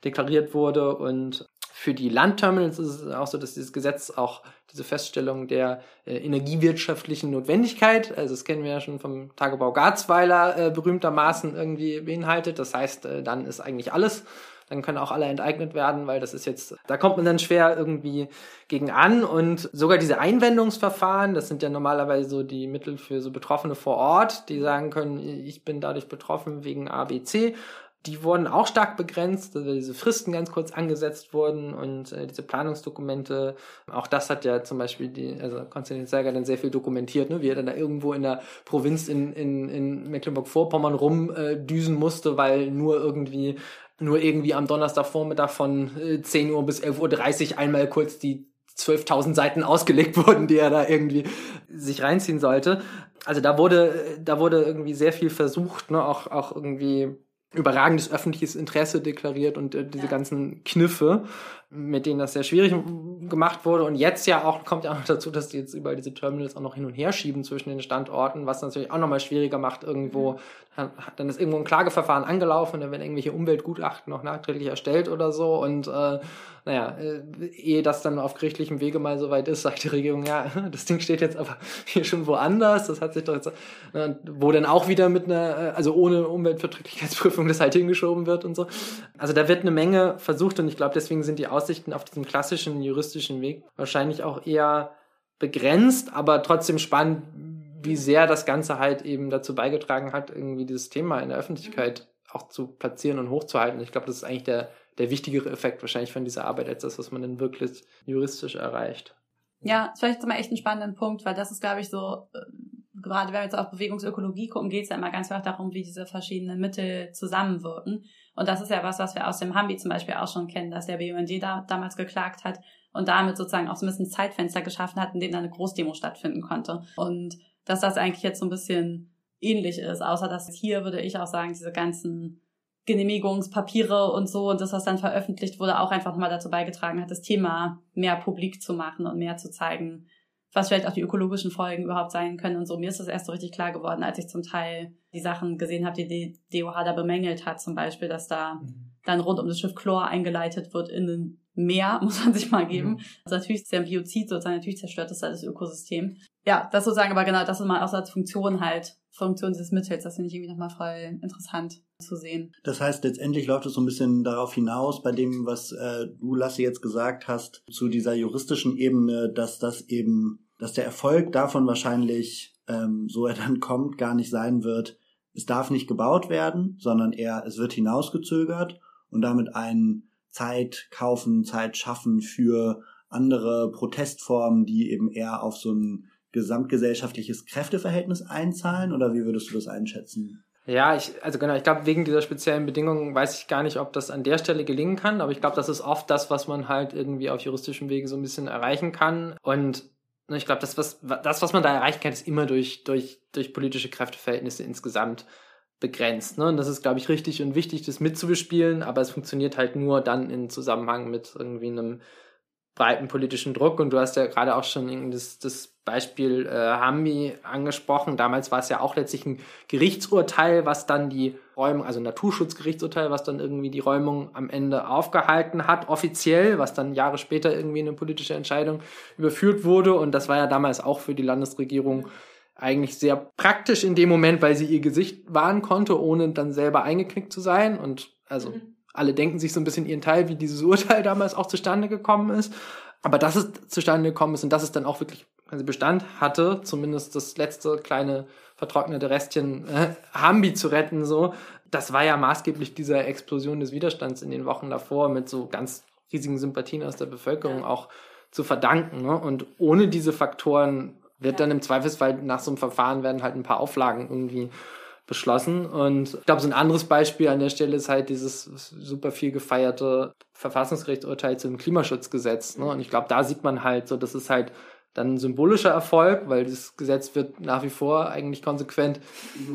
Speaker 3: deklariert wurde. Und für die Landterminals ist es auch so, dass dieses Gesetz auch diese Feststellung der äh, energiewirtschaftlichen Notwendigkeit, also das kennen wir ja schon vom Tagebau Garzweiler äh, berühmtermaßen irgendwie beinhaltet. Das heißt, äh, dann ist eigentlich alles. Dann können auch alle enteignet werden, weil das ist jetzt, da kommt man dann schwer irgendwie gegen an. Und sogar diese Einwendungsverfahren, das sind ja normalerweise so die Mittel für so Betroffene vor Ort, die sagen können, ich bin dadurch betroffen wegen ABC die wurden auch stark begrenzt, also diese Fristen ganz kurz angesetzt wurden und äh, diese Planungsdokumente, auch das hat ja zum Beispiel die, also Konstantin Zeiger dann sehr viel dokumentiert, ne, wie er dann da irgendwo in der Provinz in, in, in Mecklenburg-Vorpommern rumdüsen äh, musste, weil nur irgendwie nur irgendwie am Donnerstagvormittag von 10 äh, Uhr bis 11.30 Uhr einmal kurz die 12.000 Seiten ausgelegt wurden, die er da irgendwie sich reinziehen sollte. Also da wurde, da wurde irgendwie sehr viel versucht, ne, auch, auch irgendwie überragendes öffentliches Interesse deklariert und äh, diese ja. ganzen Kniffe, mit denen das sehr schwierig gemacht wurde. Und jetzt ja auch, kommt ja auch noch dazu, dass die jetzt über diese Terminals auch noch hin und her schieben zwischen den Standorten, was natürlich auch nochmal schwieriger macht irgendwo. Mhm. Dann ist irgendwo ein Klageverfahren angelaufen, dann werden irgendwelche Umweltgutachten noch nachträglich erstellt oder so. Und äh, naja, äh, ehe das dann auf gerichtlichem Wege mal so weit ist, sagt die Regierung, ja, das Ding steht jetzt aber hier schon woanders. Das hat sich doch jetzt, äh, wo dann auch wieder mit einer, äh, also ohne Umweltverträglichkeitsprüfung das halt hingeschoben wird und so. Also da wird eine Menge versucht und ich glaube, deswegen sind die Aussichten auf diesem klassischen juristischen Weg wahrscheinlich auch eher begrenzt, aber trotzdem spannend, wie sehr das Ganze halt eben dazu beigetragen hat, irgendwie dieses Thema in der Öffentlichkeit auch zu platzieren und hochzuhalten. Ich glaube, das ist eigentlich der, der wichtigere Effekt wahrscheinlich von dieser Arbeit als das, was man dann wirklich juristisch erreicht.
Speaker 1: Ja, das vielleicht mal echt ein spannender Punkt, weil das ist, glaube ich, so, äh, gerade wenn wir jetzt auf Bewegungsökologie gucken, geht es ja immer ganz einfach darum, wie diese verschiedenen Mittel zusammenwirken. Und das ist ja was, was wir aus dem Hambi zum Beispiel auch schon kennen, dass der BUND da damals geklagt hat und damit sozusagen auch so ein bisschen Zeitfenster geschaffen hat, in dem dann eine Großdemo stattfinden konnte. Und dass das eigentlich jetzt so ein bisschen ähnlich ist, außer dass hier würde ich auch sagen, diese ganzen Genehmigungspapiere und so und das, was dann veröffentlicht wurde, auch einfach nochmal dazu beigetragen hat, das Thema mehr publik zu machen und mehr zu zeigen, was vielleicht auch die ökologischen Folgen überhaupt sein können und so. Mir ist das erst so richtig klar geworden, als ich zum Teil die Sachen gesehen habe, die die DOH da bemängelt hat, zum Beispiel, dass da mhm. dann rund um das Schiff Chlor eingeleitet wird in ein Meer, muss man sich mal geben. Mhm. Also natürlich ist der Biozid sozusagen, natürlich zerstört das das Ökosystem. Ja, das sozusagen, aber genau, das ist mal auch als Funktion halt, Funktion dieses Mittels, das finde ich irgendwie nochmal voll interessant. Zu sehen.
Speaker 2: Das heißt, letztendlich läuft es so ein bisschen darauf hinaus, bei dem, was äh, du, Lasse, jetzt gesagt hast, zu dieser juristischen Ebene, dass das eben, dass der Erfolg davon wahrscheinlich, ähm, so er dann kommt, gar nicht sein wird, es darf nicht gebaut werden, sondern eher, es wird hinausgezögert und damit ein Zeit kaufen, Zeit schaffen für andere Protestformen, die eben eher auf so ein gesamtgesellschaftliches Kräfteverhältnis einzahlen? Oder wie würdest du das einschätzen?
Speaker 3: Ja, ich, also genau, ich glaube, wegen dieser speziellen Bedingungen weiß ich gar nicht, ob das an der Stelle gelingen kann, aber ich glaube, das ist oft das, was man halt irgendwie auf juristischem Wege so ein bisschen erreichen kann. Und ne, ich glaube, das was, das, was man da erreichen kann, ist immer durch, durch, durch politische Kräfteverhältnisse insgesamt begrenzt. Ne? Und das ist, glaube ich, richtig und wichtig, das mitzubespielen, aber es funktioniert halt nur dann in Zusammenhang mit irgendwie einem breiten politischen Druck. Und du hast ja gerade auch schon das, das Beispiel äh, Hambi angesprochen. Damals war es ja auch letztlich ein Gerichtsurteil, was dann die Räumung, also ein Naturschutzgerichtsurteil, was dann irgendwie die Räumung am Ende aufgehalten hat, offiziell, was dann Jahre später irgendwie eine politische Entscheidung überführt wurde. Und das war ja damals auch für die Landesregierung eigentlich sehr praktisch in dem Moment, weil sie ihr Gesicht wahren konnte, ohne dann selber eingeknickt zu sein. Und also mhm alle denken sich so ein bisschen ihren Teil, wie dieses Urteil damals auch zustande gekommen ist. Aber dass es zustande gekommen ist und dass es dann auch wirklich also Bestand hatte, zumindest das letzte kleine vertrocknete Restchen äh, Hambi zu retten, so, das war ja maßgeblich dieser Explosion des Widerstands in den Wochen davor mit so ganz riesigen Sympathien aus der Bevölkerung auch zu verdanken. Ne? Und ohne diese Faktoren wird dann im Zweifelsfall nach so einem Verfahren werden halt ein paar Auflagen irgendwie beschlossen. Und ich glaube, so ein anderes Beispiel an der Stelle ist halt dieses super viel gefeierte Verfassungsgerichtsurteil zum Klimaschutzgesetz. Ne? Und ich glaube, da sieht man halt so, das ist halt dann ein symbolischer Erfolg, weil das Gesetz wird nach wie vor eigentlich konsequent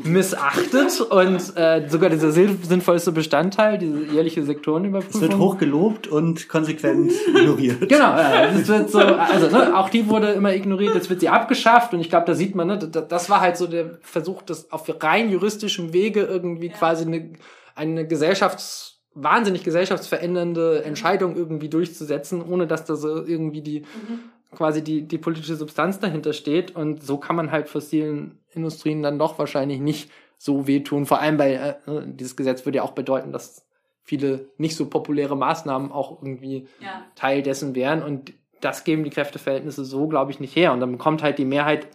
Speaker 3: missachtet und äh, sogar dieser sinnvollste Bestandteil, diese jährliche Sektorenüberprüfung.
Speaker 2: Es wird hoch gelobt und konsequent ignoriert.
Speaker 3: Genau, ja, das wird so, also ne, auch die wurde immer ignoriert, jetzt wird sie abgeschafft und ich glaube, da sieht man, ne, das war halt so der Versuch, das auf rein juristischem Wege irgendwie ja. quasi eine, eine Gesellschafts wahnsinnig gesellschaftsverändernde Entscheidung irgendwie durchzusetzen, ohne dass da so irgendwie die mhm quasi die, die politische Substanz dahinter steht. Und so kann man halt fossilen Industrien dann doch wahrscheinlich nicht so wehtun. Vor allem, weil äh, ne, dieses Gesetz würde ja auch bedeuten, dass viele nicht so populäre Maßnahmen auch irgendwie ja. Teil dessen wären. Und das geben die Kräfteverhältnisse so, glaube ich, nicht her. Und dann bekommt halt die Mehrheit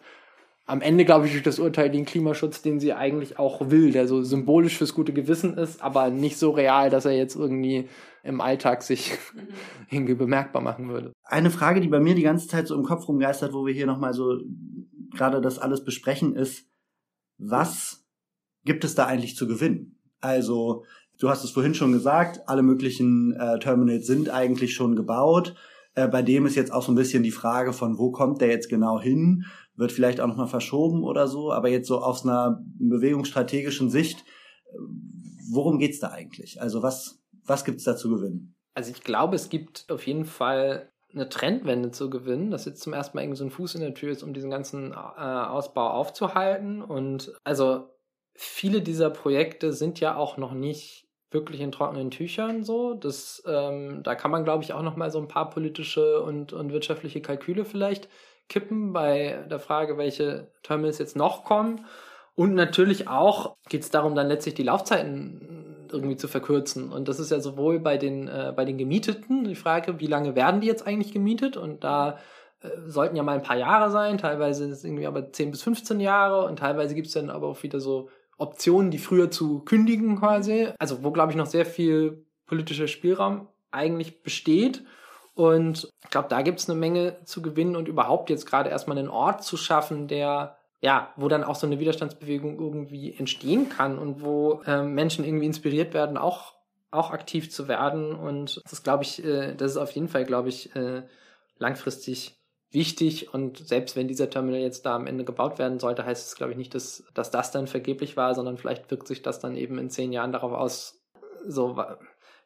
Speaker 3: am Ende, glaube ich, durch das Urteil den Klimaschutz, den sie eigentlich auch will, der so symbolisch fürs gute Gewissen ist, aber nicht so real, dass er jetzt irgendwie im Alltag sich mhm. irgendwie bemerkbar machen würde.
Speaker 2: Eine Frage, die bei mir die ganze Zeit so im Kopf rumgeistert, wo wir hier nochmal so gerade das alles besprechen, ist, was gibt es da eigentlich zu gewinnen? Also, du hast es vorhin schon gesagt, alle möglichen äh, Terminals sind eigentlich schon gebaut. Äh, bei dem ist jetzt auch so ein bisschen die Frage von, wo kommt der jetzt genau hin? Wird vielleicht auch nochmal verschoben oder so, aber jetzt so aus einer bewegungsstrategischen Sicht, äh, worum geht's da eigentlich? Also was, was gibt's da zu gewinnen?
Speaker 3: Also ich glaube, es gibt auf jeden Fall eine Trendwende zu gewinnen, dass jetzt zum ersten Mal irgendwie so ein Fuß in der Tür ist, um diesen ganzen äh, Ausbau aufzuhalten. Und also viele dieser Projekte sind ja auch noch nicht wirklich in trockenen Tüchern so. Das, ähm, da kann man, glaube ich, auch noch mal so ein paar politische und, und wirtschaftliche Kalküle vielleicht kippen bei der Frage, welche Terminals jetzt noch kommen. Und natürlich auch geht es darum, dann letztlich die Laufzeiten irgendwie zu verkürzen. Und das ist ja sowohl bei den, äh, bei den Gemieteten die Frage, wie lange werden die jetzt eigentlich gemietet? Und da äh, sollten ja mal ein paar Jahre sein, teilweise ist es irgendwie aber 10 bis 15 Jahre und teilweise gibt es dann aber auch wieder so Optionen, die früher zu kündigen quasi. Also wo, glaube ich, noch sehr viel politischer Spielraum eigentlich besteht. Und ich glaube, da gibt es eine Menge zu gewinnen und überhaupt jetzt gerade erstmal einen Ort zu schaffen, der ja, wo dann auch so eine Widerstandsbewegung irgendwie entstehen kann und wo ähm, Menschen irgendwie inspiriert werden, auch auch aktiv zu werden. Und das glaube ich, äh, das ist auf jeden Fall, glaube ich, äh, langfristig wichtig und selbst wenn dieser Terminal jetzt da am Ende gebaut werden sollte, heißt es, glaube ich, nicht, dass, dass das dann vergeblich war, sondern vielleicht wirkt sich das dann eben in zehn Jahren darauf aus, so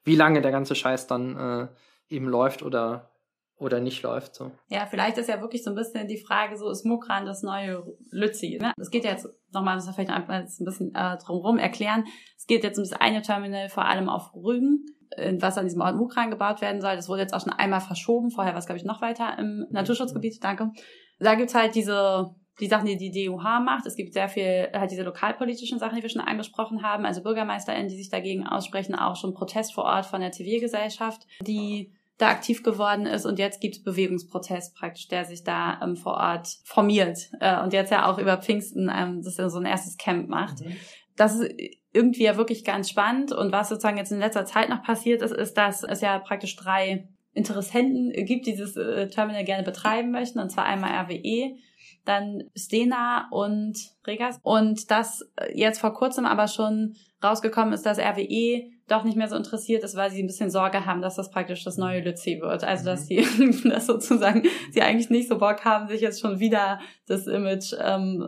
Speaker 3: wie lange der ganze Scheiß dann äh, eben läuft oder oder nicht läuft so.
Speaker 1: Ja, vielleicht ist ja wirklich so ein bisschen die Frage, so ist Mukran das neue Lützi? Ne? Es geht ja jetzt nochmal, das vielleicht einfach ein bisschen äh, drumherum erklären. Es geht jetzt um das eine Terminal vor allem auf Rügen was an diesem Ort Mukran gebaut werden soll. Das wurde jetzt auch schon einmal verschoben. Vorher war es, glaube ich, noch weiter im Naturschutzgebiet. Danke. Da gibt's halt diese die Sachen, die die DUH macht. Es gibt sehr viel, halt diese lokalpolitischen Sachen, die wir schon angesprochen haben, also BürgermeisterInnen, die sich dagegen aussprechen, auch schon Protest vor Ort von der Zivilgesellschaft, die da aktiv geworden ist und jetzt gibt es Bewegungsprotest praktisch, der sich da ähm, vor Ort formiert äh, und jetzt ja auch über Pfingsten ähm, das so ein erstes Camp macht. Mhm. Das ist irgendwie ja wirklich ganz spannend. Und was sozusagen jetzt in letzter Zeit noch passiert ist, ist, dass es ja praktisch drei Interessenten gibt, die dieses äh, Terminal gerne betreiben möchten, und zwar einmal RWE, dann Stena und Regas. Und das äh, jetzt vor kurzem aber schon rausgekommen ist, dass RWE doch nicht mehr so interessiert ist, weil sie ein bisschen Sorge haben, dass das praktisch das neue Lützi wird. Also dass sie mhm. das sozusagen, sie eigentlich nicht so Bock haben, sich jetzt schon wieder das Image ähm,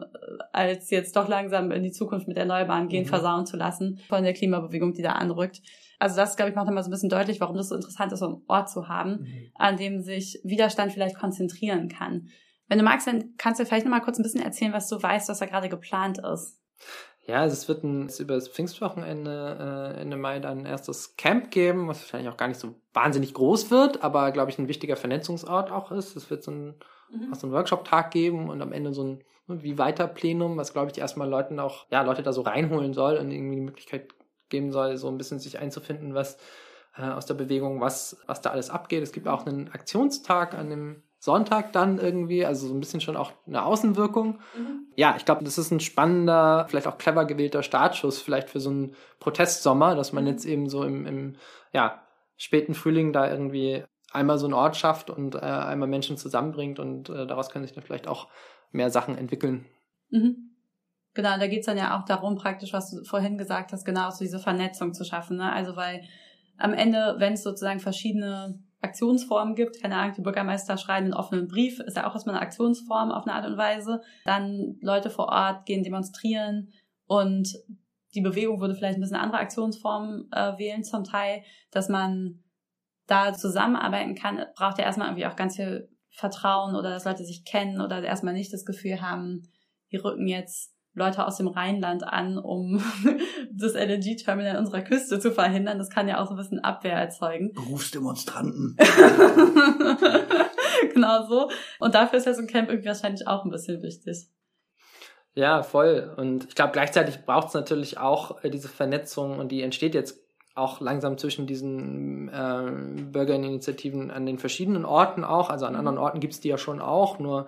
Speaker 1: als jetzt doch langsam in die Zukunft mit Erneuerbaren gehen, mhm. versauen zu lassen von der Klimabewegung, die da anrückt. Also das, glaube ich, macht immer so ein bisschen deutlich, warum das so interessant ist, so einen Ort zu haben, mhm. an dem sich Widerstand vielleicht konzentrieren kann. Wenn du magst, dann kannst du vielleicht noch mal kurz ein bisschen erzählen, was du weißt, was da gerade geplant ist.
Speaker 3: Ja, also es wird ein, es über das Pfingstwochenende äh, Ende Mai dann ein erstes Camp geben, was wahrscheinlich auch gar nicht so wahnsinnig groß wird, aber glaube ich ein wichtiger Vernetzungsort auch ist. Es wird so ein, mhm. so einen Workshop-Tag geben und am Ende so ein wie weiter Plenum, was glaube ich erstmal Leuten auch, ja, Leute da so reinholen soll und irgendwie die Möglichkeit geben soll, so ein bisschen sich einzufinden, was äh, aus der Bewegung, was, was da alles abgeht. Es gibt auch einen Aktionstag an dem Sonntag dann irgendwie, also so ein bisschen schon auch eine Außenwirkung. Mhm. Ja, ich glaube, das ist ein spannender, vielleicht auch clever gewählter Startschuss, vielleicht für so einen Protestsommer, dass man mhm. jetzt eben so im, im ja, späten Frühling da irgendwie einmal so einen Ort schafft und äh, einmal Menschen zusammenbringt und äh, daraus können sich dann vielleicht auch mehr Sachen entwickeln.
Speaker 1: Mhm. Genau, da geht's dann ja auch darum, praktisch, was du vorhin gesagt hast, genau so diese Vernetzung zu schaffen. Ne? Also weil am Ende, wenn es sozusagen verschiedene Aktionsformen gibt, keine Ahnung, die Bürgermeister schreiben einen offenen Brief, ist ja auch erstmal eine Aktionsform auf eine Art und Weise. Dann Leute vor Ort gehen demonstrieren und die Bewegung würde vielleicht ein bisschen andere Aktionsformen äh, wählen zum Teil, dass man da zusammenarbeiten kann, braucht ja erstmal irgendwie auch ganz viel Vertrauen oder dass Leute sich kennen oder erstmal nicht das Gefühl haben, die rücken jetzt Leute aus dem Rheinland an, um das LNG-Terminal unserer Küste zu verhindern. Das kann ja auch so ein bisschen Abwehr erzeugen.
Speaker 2: Berufsdemonstranten.
Speaker 1: genau so. Und dafür ist ja so ein Camp irgendwie wahrscheinlich auch ein bisschen wichtig.
Speaker 3: Ja, voll. Und ich glaube, gleichzeitig braucht es natürlich auch äh, diese Vernetzung und die entsteht jetzt auch langsam zwischen diesen äh, Bürgerinitiativen an den verschiedenen Orten auch. Also an mhm. anderen Orten gibt's die ja schon auch, nur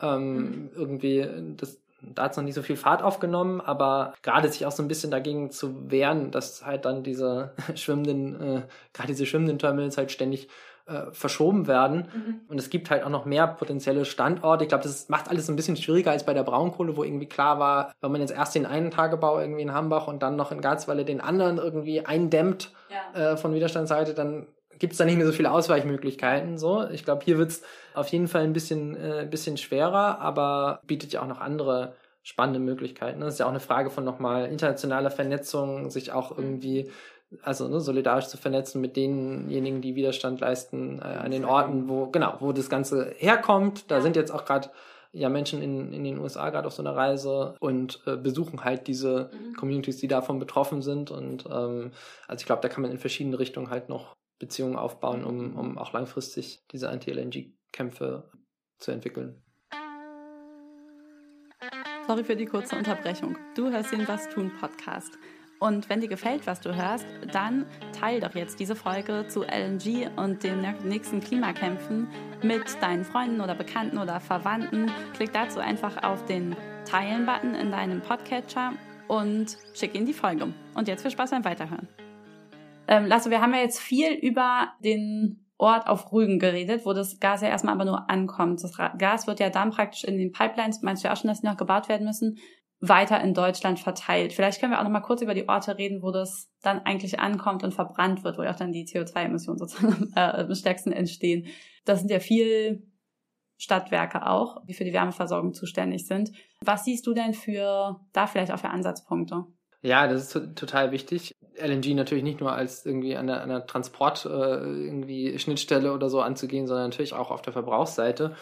Speaker 3: ähm, mhm. irgendwie das da hat es noch nicht so viel Fahrt aufgenommen, aber gerade sich auch so ein bisschen dagegen zu wehren, dass halt dann diese schwimmenden, äh, gerade diese schwimmenden Terminals halt ständig äh, verschoben werden. Mhm. Und es gibt halt auch noch mehr potenzielle Standorte. Ich glaube, das macht alles ein bisschen schwieriger als bei der Braunkohle, wo irgendwie klar war, wenn man jetzt erst den einen Tagebau irgendwie in Hambach und dann noch in Garzweiler den anderen irgendwie eindämmt ja. äh, von Widerstandsseite, dann gibt es da nicht mehr so viele Ausweichmöglichkeiten. So, ich glaube, hier wird es auf jeden Fall ein bisschen, äh, bisschen schwerer, aber bietet ja auch noch andere spannende Möglichkeiten. Das ist ja auch eine Frage von nochmal internationaler Vernetzung, sich auch mhm. irgendwie also ne, solidarisch zu vernetzen mit denjenigen, die Widerstand leisten äh, an den Orten, wo genau, wo das Ganze herkommt. Da ja. sind jetzt auch gerade ja Menschen in, in den USA gerade auf so einer Reise und äh, besuchen halt diese mhm. Communities, die davon betroffen sind. Und ähm, also ich glaube, da kann man in verschiedene Richtungen halt noch Beziehungen aufbauen, um, um auch langfristig diese Anti-LNG-Kämpfe zu entwickeln.
Speaker 1: Sorry für die kurze Unterbrechung. Du hörst den Was tun Podcast. Und wenn dir gefällt, was du hörst, dann teil doch jetzt diese Folge zu LNG und den nächsten Klimakämpfen mit deinen Freunden oder Bekannten oder Verwandten. Klick dazu einfach auf den Teilen-Button in deinem Podcatcher und schick ihnen die Folge. Und jetzt viel Spaß beim Weiterhören. Ähm, Lasse, wir haben ja jetzt viel über den Ort auf Rügen geredet, wo das Gas ja erstmal aber nur ankommt. Das Gas wird ja dann praktisch in den Pipelines, meinst du ja auch schon, dass die noch gebaut werden müssen, weiter in Deutschland verteilt. Vielleicht können wir auch noch mal kurz über die Orte reden, wo das dann eigentlich ankommt und verbrannt wird, wo ja auch dann die CO2-Emissionen sozusagen äh, am stärksten entstehen. Das sind ja viel Stadtwerke auch, die für die Wärmeversorgung zuständig sind. Was siehst du denn für da vielleicht auch für Ansatzpunkte?
Speaker 3: Ja, das ist total wichtig. LNG natürlich nicht nur als irgendwie an der, an der Transport äh, irgendwie Schnittstelle oder so anzugehen, sondern natürlich auch auf der Verbrauchsseite.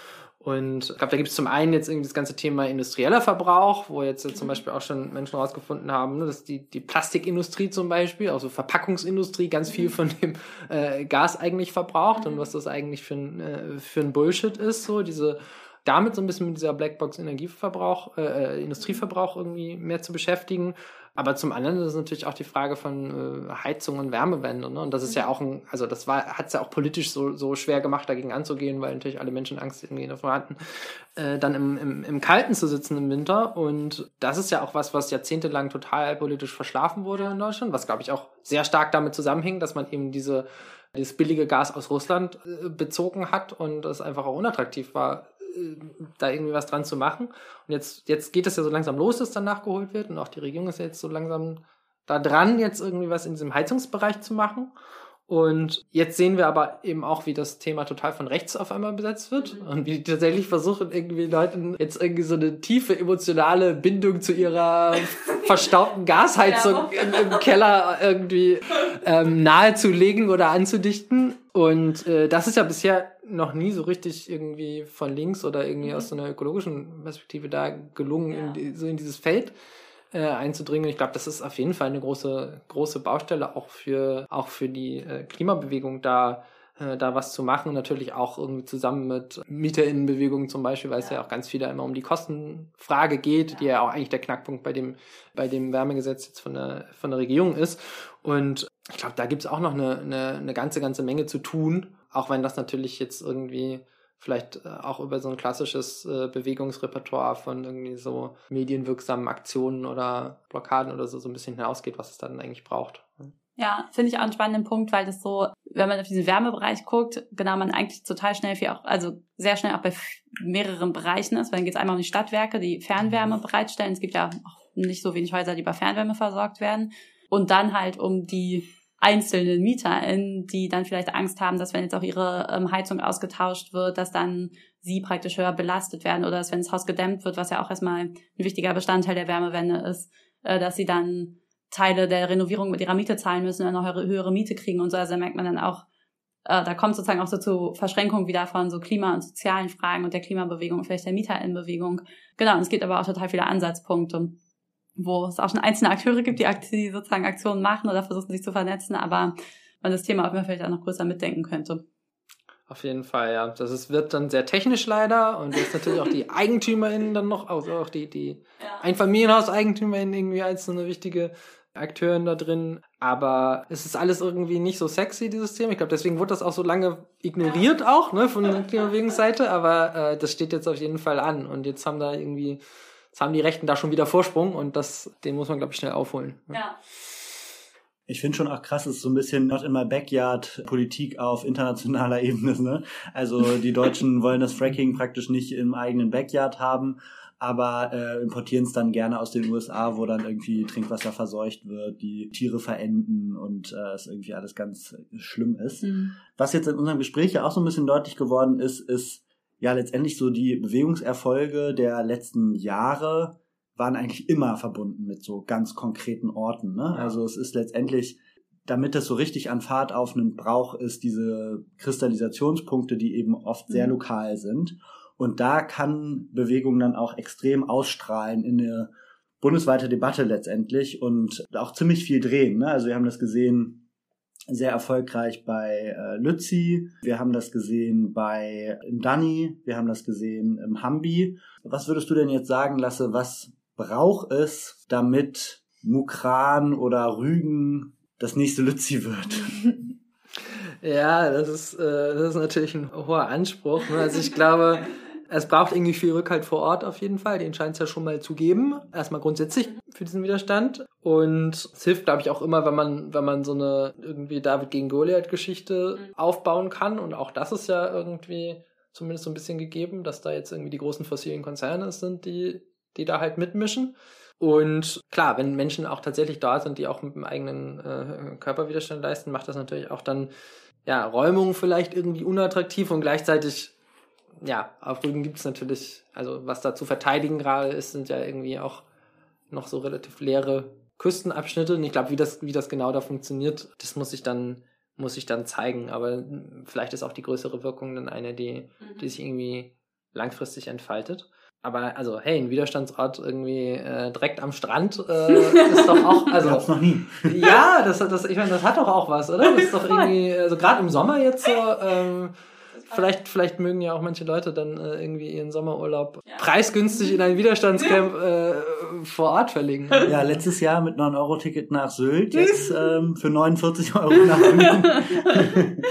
Speaker 3: Und ich glaube, da gibt es zum einen jetzt irgendwie das ganze Thema industrieller Verbrauch, wo jetzt zum Beispiel auch schon Menschen rausgefunden haben, ne, dass die, die Plastikindustrie zum Beispiel, also Verpackungsindustrie, ganz viel von dem äh, Gas eigentlich verbraucht und was das eigentlich für ein, äh, für ein Bullshit ist, so diese damit so ein bisschen mit dieser Blackbox Energieverbrauch, äh, äh, Industrieverbrauch irgendwie mehr zu beschäftigen. Aber zum anderen ist es natürlich auch die Frage von äh, Heizung und Wärmewende. Ne? Und das ist ja auch ein, also das war, hat es ja auch politisch so, so schwer gemacht, dagegen anzugehen, weil natürlich alle Menschen Angst irgendwie davor hatten, äh, dann im, im, im Kalten zu sitzen im Winter. Und das ist ja auch was, was jahrzehntelang total politisch verschlafen wurde in Deutschland, was glaube ich auch sehr stark damit zusammenhing, dass man eben diese das billige Gas aus Russland äh, bezogen hat und es einfach auch unattraktiv war, da irgendwie was dran zu machen. Und jetzt, jetzt geht es ja so langsam los, dass dann nachgeholt wird. Und auch die Regierung ist ja jetzt so langsam da dran, jetzt irgendwie was in diesem Heizungsbereich zu machen. Und jetzt sehen wir aber eben auch, wie das Thema total von rechts auf einmal besetzt wird mhm. und wie die tatsächlich versuchen, irgendwie Leuten jetzt irgendwie so eine tiefe emotionale Bindung zu ihrer verstaubten Gasheizung im, im, Keller irgendwie ähm, nahezulegen oder anzudichten. Und äh, das ist ja bisher noch nie so richtig irgendwie von links oder irgendwie mhm. aus so einer ökologischen Perspektive da gelungen, ja. in so in dieses Feld äh, einzudringen. Ich glaube, das ist auf jeden Fall eine große, große Baustelle auch für, auch für die äh, Klimabewegung da, äh, da was zu machen. Natürlich auch irgendwie zusammen mit Mieterinnenbewegungen zum Beispiel, weil ja. es ja auch ganz viel da immer um die Kostenfrage geht, ja. die ja auch eigentlich der Knackpunkt bei dem, bei dem Wärmegesetz jetzt von der, von der Regierung ist. Und ich glaube, da gibt's auch noch eine, eine, eine ganze, ganze Menge zu tun, auch wenn das natürlich jetzt irgendwie vielleicht äh, auch über so ein klassisches äh, Bewegungsrepertoire von irgendwie so medienwirksamen Aktionen oder Blockaden oder so so ein bisschen hinausgeht, was es dann eigentlich braucht.
Speaker 1: Ja, finde ich auch einen spannenden Punkt, weil das so, wenn man auf diesen Wärmebereich guckt, genau man eigentlich total schnell viel auch, also sehr schnell auch bei mehreren Bereichen ist, weil dann geht es einmal um die Stadtwerke, die Fernwärme bereitstellen. Es gibt ja auch nicht so wenig Häuser, die bei Fernwärme versorgt werden. Und dann halt um die einzelnen MieterInnen, die dann vielleicht Angst haben, dass wenn jetzt auch ihre ähm, Heizung ausgetauscht wird, dass dann sie praktisch höher belastet werden oder dass wenn das Haus gedämmt wird, was ja auch erstmal ein wichtiger Bestandteil der Wärmewende ist, äh, dass sie dann Teile der Renovierung mit ihrer Miete zahlen müssen und eine höhere Miete kriegen und so. Also da merkt man dann auch, äh, da kommt sozusagen auch so zu Verschränkung wieder von so Klima- und sozialen Fragen und der Klimabewegung und vielleicht der MieterInnenbewegung. Genau, und es gibt aber auch total viele Ansatzpunkte wo es auch schon einzelne Akteure gibt, die, die sozusagen Aktionen machen oder versuchen sich zu vernetzen, aber man das Thema auch immer vielleicht auch noch größer mitdenken könnte.
Speaker 3: Auf jeden Fall, ja. Das ist, wird dann sehr technisch leider und jetzt natürlich auch die EigentümerInnen dann noch, also auch die, die ja. Einfamilienhaus-EigentümerInnen irgendwie als so eine wichtige Akteurin da drin. Aber es ist alles irgendwie nicht so sexy, dieses Thema. Ich glaube, deswegen wurde das auch so lange ignoriert ja. auch, ne, von der Klimawegensseite. Aber äh, das steht jetzt auf jeden Fall an. Und jetzt haben da irgendwie Jetzt haben die Rechten da schon wieder Vorsprung und das, den muss man, glaube ich, schnell aufholen.
Speaker 1: Ja.
Speaker 2: Ich finde schon auch krass, es ist so ein bisschen not in my backyard Politik auf internationaler Ebene. Ne? Also die Deutschen wollen das Fracking praktisch nicht im eigenen Backyard haben, aber äh, importieren es dann gerne aus den USA, wo dann irgendwie Trinkwasser verseucht wird, die Tiere verenden und äh, es irgendwie alles ganz schlimm ist. Mhm. Was jetzt in unserem Gespräch ja auch so ein bisschen deutlich geworden ist, ist, ja letztendlich so die Bewegungserfolge der letzten Jahre waren eigentlich immer verbunden mit so ganz konkreten Orten. Ne? Ja. Also es ist letztendlich, damit das so richtig an Fahrt aufnimmt, braucht es diese Kristallisationspunkte, die eben oft sehr mhm. lokal sind. Und da kann Bewegung dann auch extrem ausstrahlen in eine bundesweite Debatte letztendlich und auch ziemlich viel drehen. Ne? Also wir haben das gesehen sehr erfolgreich bei äh, Lützi. Wir haben das gesehen bei im Danny. Wir haben das gesehen im Hambi. Was würdest du denn jetzt sagen, Lasse, was braucht es, damit Mukran oder Rügen das nächste Lützi wird?
Speaker 3: Ja, das ist, äh, das ist natürlich ein hoher Anspruch. Ne? Also ich glaube, es braucht irgendwie viel Rückhalt vor Ort auf jeden Fall. Den scheint es ja schon mal zu geben. Erstmal grundsätzlich für diesen Widerstand. Und es hilft, glaube ich, auch immer, wenn man, wenn man so eine irgendwie David gegen Goliath-Geschichte mhm. aufbauen kann. Und auch das ist ja irgendwie zumindest so ein bisschen gegeben, dass da jetzt irgendwie die großen fossilen Konzerne sind, die, die da halt mitmischen. Und klar, wenn Menschen auch tatsächlich da sind, die auch mit dem eigenen äh, Körperwiderstand leisten, macht das natürlich auch dann ja Räumung vielleicht irgendwie unattraktiv und gleichzeitig ja, auf Rügen gibt es natürlich, also was da zu verteidigen gerade ist, sind ja irgendwie auch noch so relativ leere Küstenabschnitte. Und ich glaube, wie das, wie das genau da funktioniert, das muss ich dann, muss ich dann zeigen. Aber vielleicht ist auch die größere Wirkung dann eine, die, mhm. die sich irgendwie langfristig entfaltet. Aber also, hey, ein Widerstandsort irgendwie äh, direkt am Strand äh, ist doch auch. Also,
Speaker 2: Gab's noch nie.
Speaker 3: ja, das, das, ich meine, das hat doch auch was, oder? Das ist doch irgendwie, also gerade im Sommer jetzt so. Ähm, vielleicht, vielleicht mögen ja auch manche Leute dann äh, irgendwie ihren Sommerurlaub ja. preisgünstig in ein Widerstandscamp äh, vor Ort verlegen.
Speaker 2: Ja, letztes Jahr mit 9-Euro-Ticket nach Sylt, jetzt ähm, für 49 Euro nach Rügen.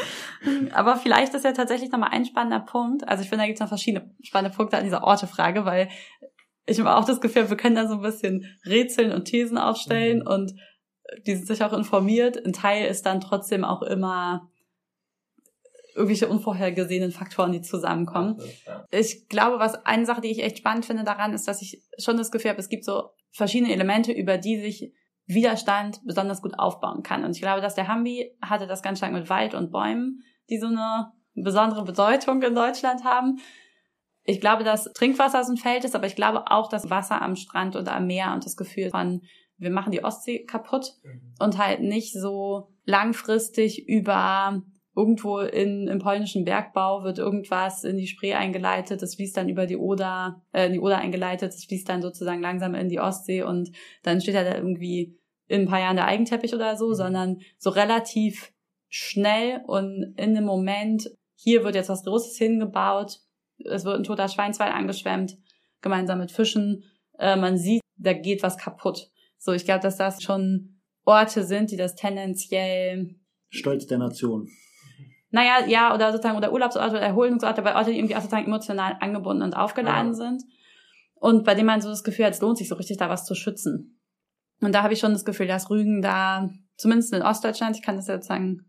Speaker 1: Aber vielleicht ist ja tatsächlich nochmal ein spannender Punkt. Also ich finde, da gibt es noch verschiedene spannende Punkte an dieser Ortefrage, weil ich habe auch das Gefühl, wir können da so ein bisschen Rätseln und Thesen aufstellen mhm. und die sind sich auch informiert. Ein Teil ist dann trotzdem auch immer irgendwelche unvorhergesehenen Faktoren, die zusammenkommen. Ich glaube, was eine Sache, die ich echt spannend finde daran, ist, dass ich schon das Gefühl habe, es gibt so verschiedene Elemente, über die sich Widerstand besonders gut aufbauen kann. Und ich glaube, dass der Hambi hatte das ganz stark mit Wald und Bäumen, die so eine besondere Bedeutung in Deutschland haben. Ich glaube, dass Trinkwasser aus dem Feld ist, aber ich glaube auch, dass Wasser am Strand und am Meer und das Gefühl von, wir machen die Ostsee kaputt mhm. und halt nicht so langfristig über irgendwo in, im polnischen Bergbau wird irgendwas in die Spree eingeleitet, das fließt dann über die Oder, äh, in die Oder eingeleitet, das fließt dann sozusagen langsam in die Ostsee und dann steht da irgendwie in ein paar Jahren der Eigenteppich oder so, mhm. sondern so relativ schnell und in dem Moment, hier wird jetzt was Großes hingebaut, es wird ein toter Schweinswald angeschwemmt, gemeinsam mit Fischen, äh, man sieht, da geht was kaputt. So, ich glaube, dass das schon Orte sind, die das tendenziell
Speaker 2: Stolz der Nation
Speaker 1: naja, ja, oder sozusagen, oder Urlaubsorte oder Erholungsorte, weil Orte, die irgendwie auch sozusagen emotional angebunden und aufgeladen ja. sind. Und bei denen man so das Gefühl hat, es lohnt sich so richtig, da was zu schützen. Und da habe ich schon das Gefühl, dass Rügen da, zumindest in Ostdeutschland, ich kann das ja sozusagen,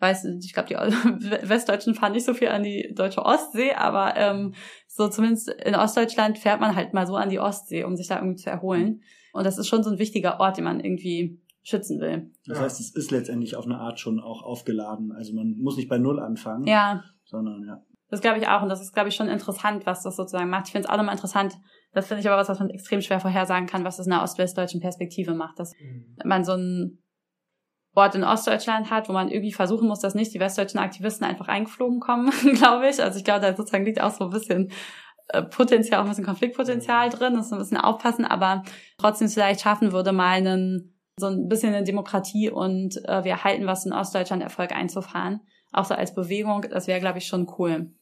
Speaker 1: weiß, ich glaube, die Westdeutschen fahren nicht so viel an die deutsche Ostsee, aber ähm, so zumindest in Ostdeutschland fährt man halt mal so an die Ostsee, um sich da irgendwie zu erholen. Und das ist schon so ein wichtiger Ort, den man irgendwie schützen will.
Speaker 2: Das ja. heißt, es ist letztendlich auf eine Art schon auch aufgeladen. Also man muss nicht bei Null anfangen.
Speaker 1: Ja.
Speaker 2: Sondern, ja.
Speaker 1: Das glaube ich auch. Und das ist, glaube ich, schon interessant, was das sozusagen macht. Ich finde es auch nochmal interessant. Das finde ich aber was, was man extrem schwer vorhersagen kann, was das in der ostwestdeutschen Perspektive macht. Dass mhm. man so ein Ort in Ostdeutschland hat, wo man irgendwie versuchen muss, dass nicht die westdeutschen Aktivisten einfach eingeflogen kommen, glaube ich. Also ich glaube, da sozusagen liegt auch so ein bisschen äh, Potenzial, auch ein bisschen Konfliktpotenzial mhm. drin. Das ist ein bisschen aufpassen, aber trotzdem vielleicht schaffen würde, mal einen so ein bisschen eine Demokratie und äh, wir erhalten was in Ostdeutschland Erfolg einzufahren. Auch so als Bewegung, das wäre, glaube ich, schon cool.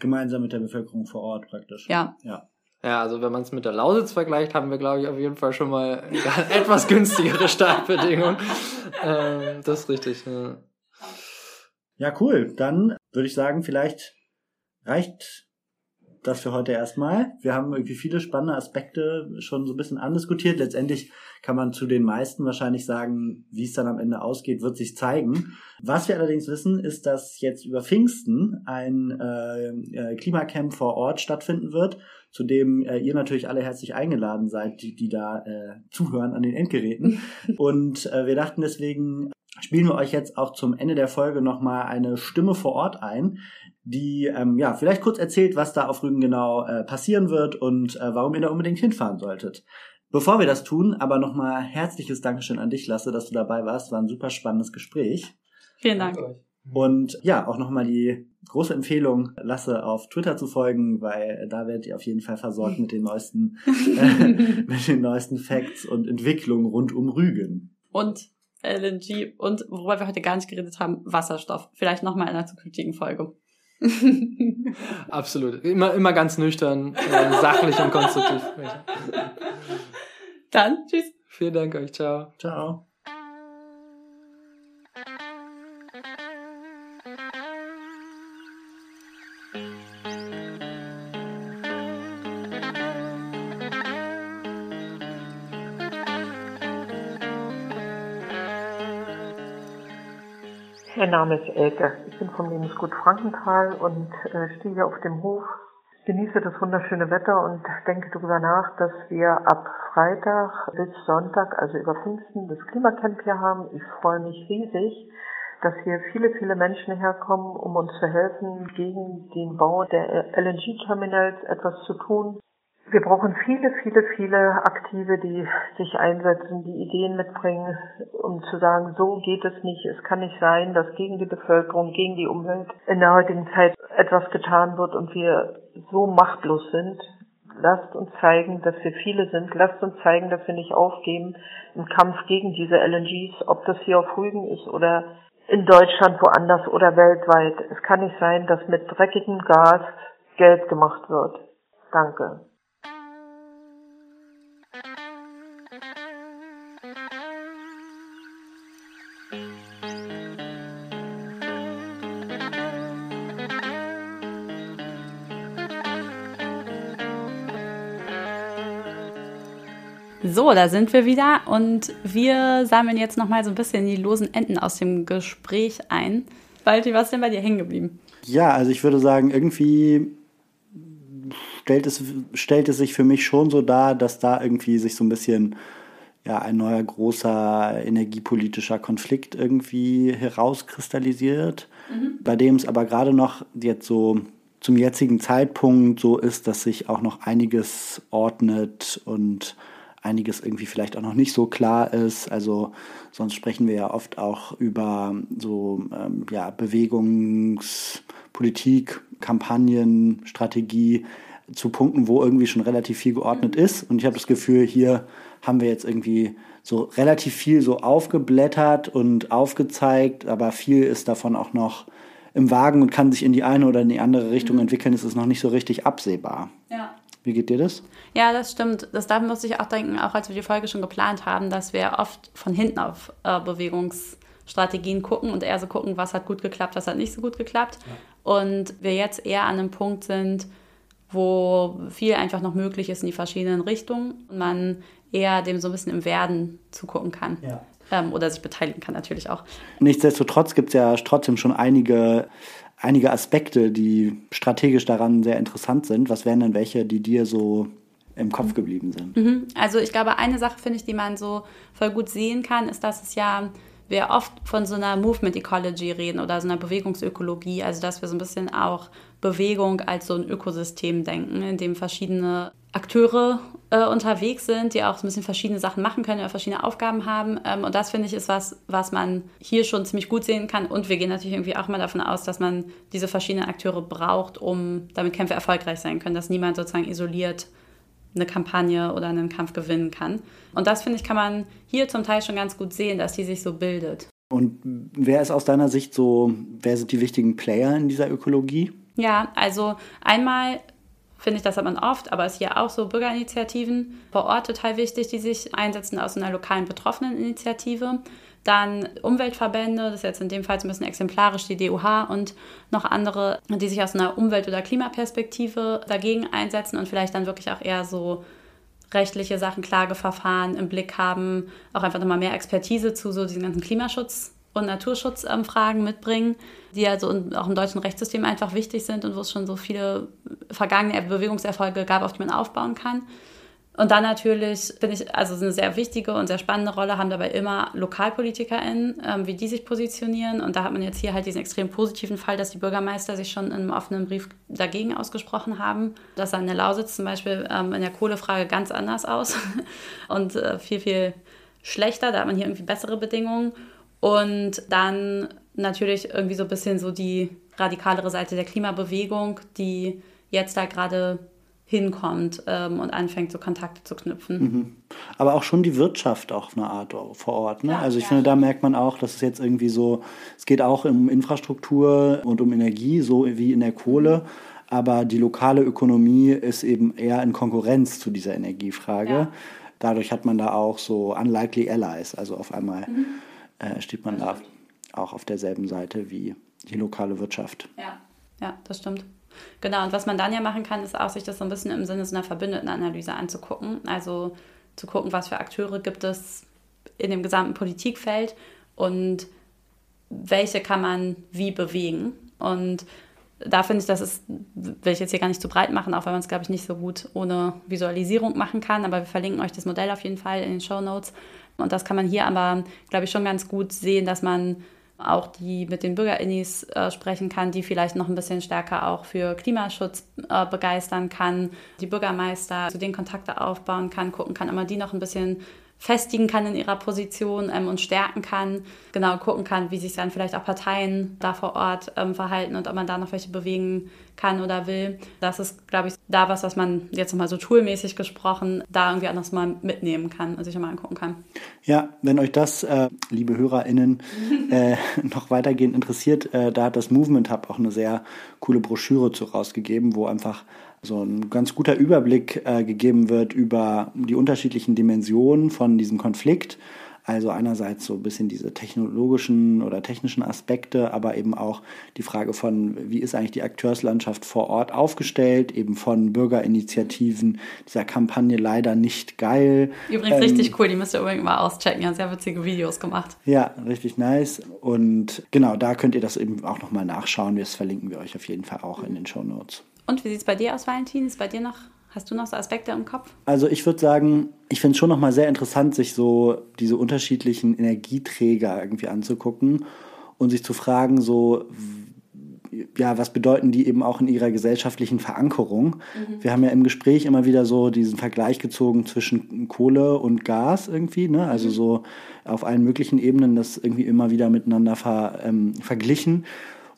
Speaker 2: Gemeinsam mit der Bevölkerung vor Ort praktisch.
Speaker 1: Ja.
Speaker 2: Ja.
Speaker 3: Ja, also wenn man es mit der Lausitz vergleicht, haben wir, glaube ich, auf jeden Fall schon mal etwas günstigere Startbedingungen. ähm, das ist richtig. Ja.
Speaker 2: ja, cool. Dann würde ich sagen, vielleicht reicht das für heute erstmal. Wir haben irgendwie viele spannende Aspekte schon so ein bisschen andiskutiert. Letztendlich kann man zu den meisten wahrscheinlich sagen, wie es dann am Ende ausgeht, wird sich zeigen. Was wir allerdings wissen, ist, dass jetzt über Pfingsten ein äh, äh Klimacamp vor Ort stattfinden wird, zu dem äh, ihr natürlich alle herzlich eingeladen seid, die, die da äh, zuhören an den Endgeräten. Und äh, wir dachten deswegen, spielen wir euch jetzt auch zum Ende der Folge nochmal eine Stimme vor Ort ein, die ähm, ja vielleicht kurz erzählt, was da auf Rügen genau äh, passieren wird und äh, warum ihr da unbedingt hinfahren solltet. Bevor wir das tun, aber nochmal herzliches Dankeschön an dich, Lasse, dass du dabei warst. War ein super spannendes Gespräch.
Speaker 1: Vielen Dank.
Speaker 2: Und ja, auch nochmal die große Empfehlung, Lasse auf Twitter zu folgen, weil da werdet ihr auf jeden Fall versorgt mit den neuesten, äh, mit den neuesten Facts und Entwicklungen rund um Rügen.
Speaker 1: Und LNG und worüber wir heute gar nicht geredet haben, Wasserstoff. Vielleicht nochmal in einer zukünftigen Folge.
Speaker 3: Absolut. Immer, immer ganz nüchtern, äh, sachlich und konstruktiv.
Speaker 1: Dann, tschüss.
Speaker 3: Vielen Dank euch. Ciao.
Speaker 2: Ciao.
Speaker 4: Mein Name ist Elke. Ich bin vom Lebensgut Frankenthal und äh, stehe hier auf dem Hof, genieße das wunderschöne Wetter und denke darüber nach, dass wir ab Freitag bis Sonntag, also über Pfingsten, das Klimacamp hier haben. Ich freue mich riesig, dass hier viele, viele Menschen herkommen, um uns zu helfen, gegen den Bau der LNG-Terminals etwas zu tun. Wir brauchen viele, viele, viele Aktive, die sich einsetzen, die Ideen mitbringen, um zu sagen, so geht es nicht. Es kann nicht sein, dass gegen die Bevölkerung, gegen die Umwelt in der heutigen Zeit etwas getan wird und wir so machtlos sind. Lasst uns zeigen, dass wir viele sind. Lasst uns zeigen, dass wir nicht aufgeben im Kampf gegen diese LNGs, ob das hier auf Rügen ist oder in Deutschland, woanders oder weltweit. Es kann nicht sein, dass mit dreckigem Gas Geld gemacht wird. Danke.
Speaker 1: So, da sind wir wieder und wir sammeln jetzt nochmal so ein bisschen die losen Enden aus dem Gespräch ein. Walti, was ist denn bei dir hängen geblieben?
Speaker 2: Ja, also ich würde sagen, irgendwie stellt es, stellt es sich für mich schon so dar, dass da irgendwie sich so ein bisschen ja, ein neuer großer energiepolitischer Konflikt irgendwie herauskristallisiert, mhm. bei dem es aber gerade noch jetzt so zum jetzigen Zeitpunkt so ist, dass sich auch noch einiges ordnet und einiges irgendwie vielleicht auch noch nicht so klar ist. Also sonst sprechen wir ja oft auch über so ähm, ja, Bewegungspolitik, Kampagnen, Strategie zu Punkten, wo irgendwie schon relativ viel geordnet ist. Und ich habe das Gefühl, hier haben wir jetzt irgendwie so relativ viel so aufgeblättert und aufgezeigt, aber viel ist davon auch noch im Wagen und kann sich in die eine oder in die andere Richtung mhm. entwickeln. Es ist noch nicht so richtig absehbar.
Speaker 1: Ja.
Speaker 2: Wie geht dir das?
Speaker 1: Ja, das stimmt. Das da muss ich auch denken, auch als wir die Folge schon geplant haben, dass wir oft von hinten auf äh, Bewegungsstrategien gucken und eher so gucken, was hat gut geklappt, was hat nicht so gut geklappt. Ja. Und wir jetzt eher an einem Punkt sind, wo viel einfach noch möglich ist in die verschiedenen Richtungen und man eher dem so ein bisschen im Werden zugucken kann. Ja. Ähm, oder sich beteiligen kann natürlich auch.
Speaker 2: Nichtsdestotrotz gibt es ja trotzdem schon einige einige Aspekte, die strategisch daran sehr interessant sind. Was wären denn welche, die dir so im Kopf geblieben sind?
Speaker 1: Mhm. Also ich glaube, eine Sache finde ich, die man so voll gut sehen kann, ist, dass es ja wir oft von so einer Movement Ecology reden oder so einer Bewegungsökologie, also dass wir so ein bisschen auch Bewegung als so ein Ökosystem denken, in dem verschiedene Akteure äh, unterwegs sind, die auch so ein bisschen verschiedene Sachen machen können oder verschiedene Aufgaben haben. Ähm, und das finde ich ist was, was man hier schon ziemlich gut sehen kann. Und wir gehen natürlich irgendwie auch mal davon aus, dass man diese verschiedenen Akteure braucht, um damit Kämpfe erfolgreich sein können, dass niemand sozusagen isoliert eine Kampagne oder einen Kampf gewinnen kann. Und das, finde ich, kann man hier zum Teil schon ganz gut sehen, dass die sich so bildet.
Speaker 2: Und wer ist aus deiner Sicht so, wer sind die wichtigen Player in dieser Ökologie?
Speaker 1: Ja, also einmal finde ich, das hat man oft, aber es ist hier auch so Bürgerinitiativen vor Ort total wichtig, die sich einsetzen aus einer lokalen Betroffeneninitiative. Dann Umweltverbände, das ist jetzt in dem Fall ein bisschen exemplarisch die DUH und noch andere, die sich aus einer Umwelt- oder Klimaperspektive dagegen einsetzen und vielleicht dann wirklich auch eher so rechtliche Sachen, Klageverfahren im Blick haben, auch einfach nochmal mehr Expertise zu so diesen ganzen Klimaschutz- und Naturschutzfragen mitbringen, die also auch im deutschen Rechtssystem einfach wichtig sind und wo es schon so viele vergangene Bewegungserfolge gab, auf die man aufbauen kann. Und dann natürlich finde ich, also eine sehr wichtige und sehr spannende Rolle haben dabei immer LokalpolitikerInnen, ähm, wie die sich positionieren. Und da hat man jetzt hier halt diesen extrem positiven Fall, dass die Bürgermeister sich schon in einem offenen Brief dagegen ausgesprochen haben. Das sah in der Lausitz zum Beispiel ähm, in der Kohlefrage ganz anders aus und äh, viel, viel schlechter. Da hat man hier irgendwie bessere Bedingungen. Und dann natürlich irgendwie so ein bisschen so die radikalere Seite der Klimabewegung, die jetzt da gerade hinkommt ähm, und anfängt, so Kontakte zu knüpfen. Mhm.
Speaker 2: Aber auch schon die Wirtschaft auch auf eine Art vor Ort. Ne? Ja, also ich ja. finde, da merkt man auch, dass es jetzt irgendwie so, es geht auch um Infrastruktur und um Energie, so wie in der Kohle. Aber die lokale Ökonomie ist eben eher in Konkurrenz zu dieser Energiefrage. Ja. Dadurch hat man da auch so unlikely allies. Also auf einmal mhm. Äh, steht man da auch auf derselben Seite wie die lokale Wirtschaft.
Speaker 1: Ja, ja das stimmt. Genau, und was man dann ja machen kann, ist auch sich das so ein bisschen im Sinne so einer Verbündetenanalyse anzugucken. Also zu gucken, was für Akteure gibt es in dem gesamten Politikfeld und welche kann man wie bewegen. Und da finde ich, das ist, will ich jetzt hier gar nicht zu breit machen, auch weil man es, glaube ich, nicht so gut ohne Visualisierung machen kann. Aber wir verlinken euch das Modell auf jeden Fall in den Show Notes. Und das kann man hier aber, glaube ich, schon ganz gut sehen, dass man auch die mit den BürgerInnis äh, sprechen kann, die vielleicht noch ein bisschen stärker auch für Klimaschutz äh, begeistern kann, die Bürgermeister zu den Kontakte aufbauen kann, gucken kann, ob man die noch ein bisschen festigen kann in ihrer Position ähm, und stärken kann, genau gucken kann, wie sich dann vielleicht auch Parteien da vor Ort ähm, verhalten und ob man da noch welche bewegen kann oder will. Das ist, glaube ich, da was, was man jetzt nochmal so toolmäßig gesprochen, da irgendwie auch noch mal mitnehmen kann und sich nochmal angucken kann.
Speaker 2: Ja, wenn euch das, äh, liebe HörerInnen, äh, noch weitergehend interessiert, äh, da hat das Movement Hub auch eine sehr coole Broschüre zu rausgegeben, wo einfach so ein ganz guter Überblick äh, gegeben wird über die unterschiedlichen Dimensionen von diesem Konflikt also einerseits so ein bisschen diese technologischen oder technischen Aspekte, aber eben auch die Frage von, wie ist eigentlich die Akteurslandschaft vor Ort aufgestellt, eben von Bürgerinitiativen, dieser Kampagne leider nicht geil.
Speaker 1: Übrigens ähm, richtig cool, die müsst ihr unbedingt mal auschecken, ja, sehr witzige Videos gemacht.
Speaker 2: Ja, richtig nice. Und genau, da könnt ihr das eben auch nochmal nachschauen. Das verlinken wir euch auf jeden Fall auch in den Show Notes.
Speaker 1: Und wie sieht es bei dir aus, Valentin? Ist bei dir noch Hast du noch so Aspekte im Kopf?
Speaker 2: Also ich würde sagen, ich finde es schon nochmal sehr interessant, sich so diese unterschiedlichen Energieträger irgendwie anzugucken und sich zu fragen, so, ja, was bedeuten die eben auch in ihrer gesellschaftlichen Verankerung? Mhm. Wir haben ja im Gespräch immer wieder so diesen Vergleich gezogen zwischen Kohle und Gas irgendwie, ne? Also mhm. so auf allen möglichen Ebenen das irgendwie immer wieder miteinander ver, ähm, verglichen.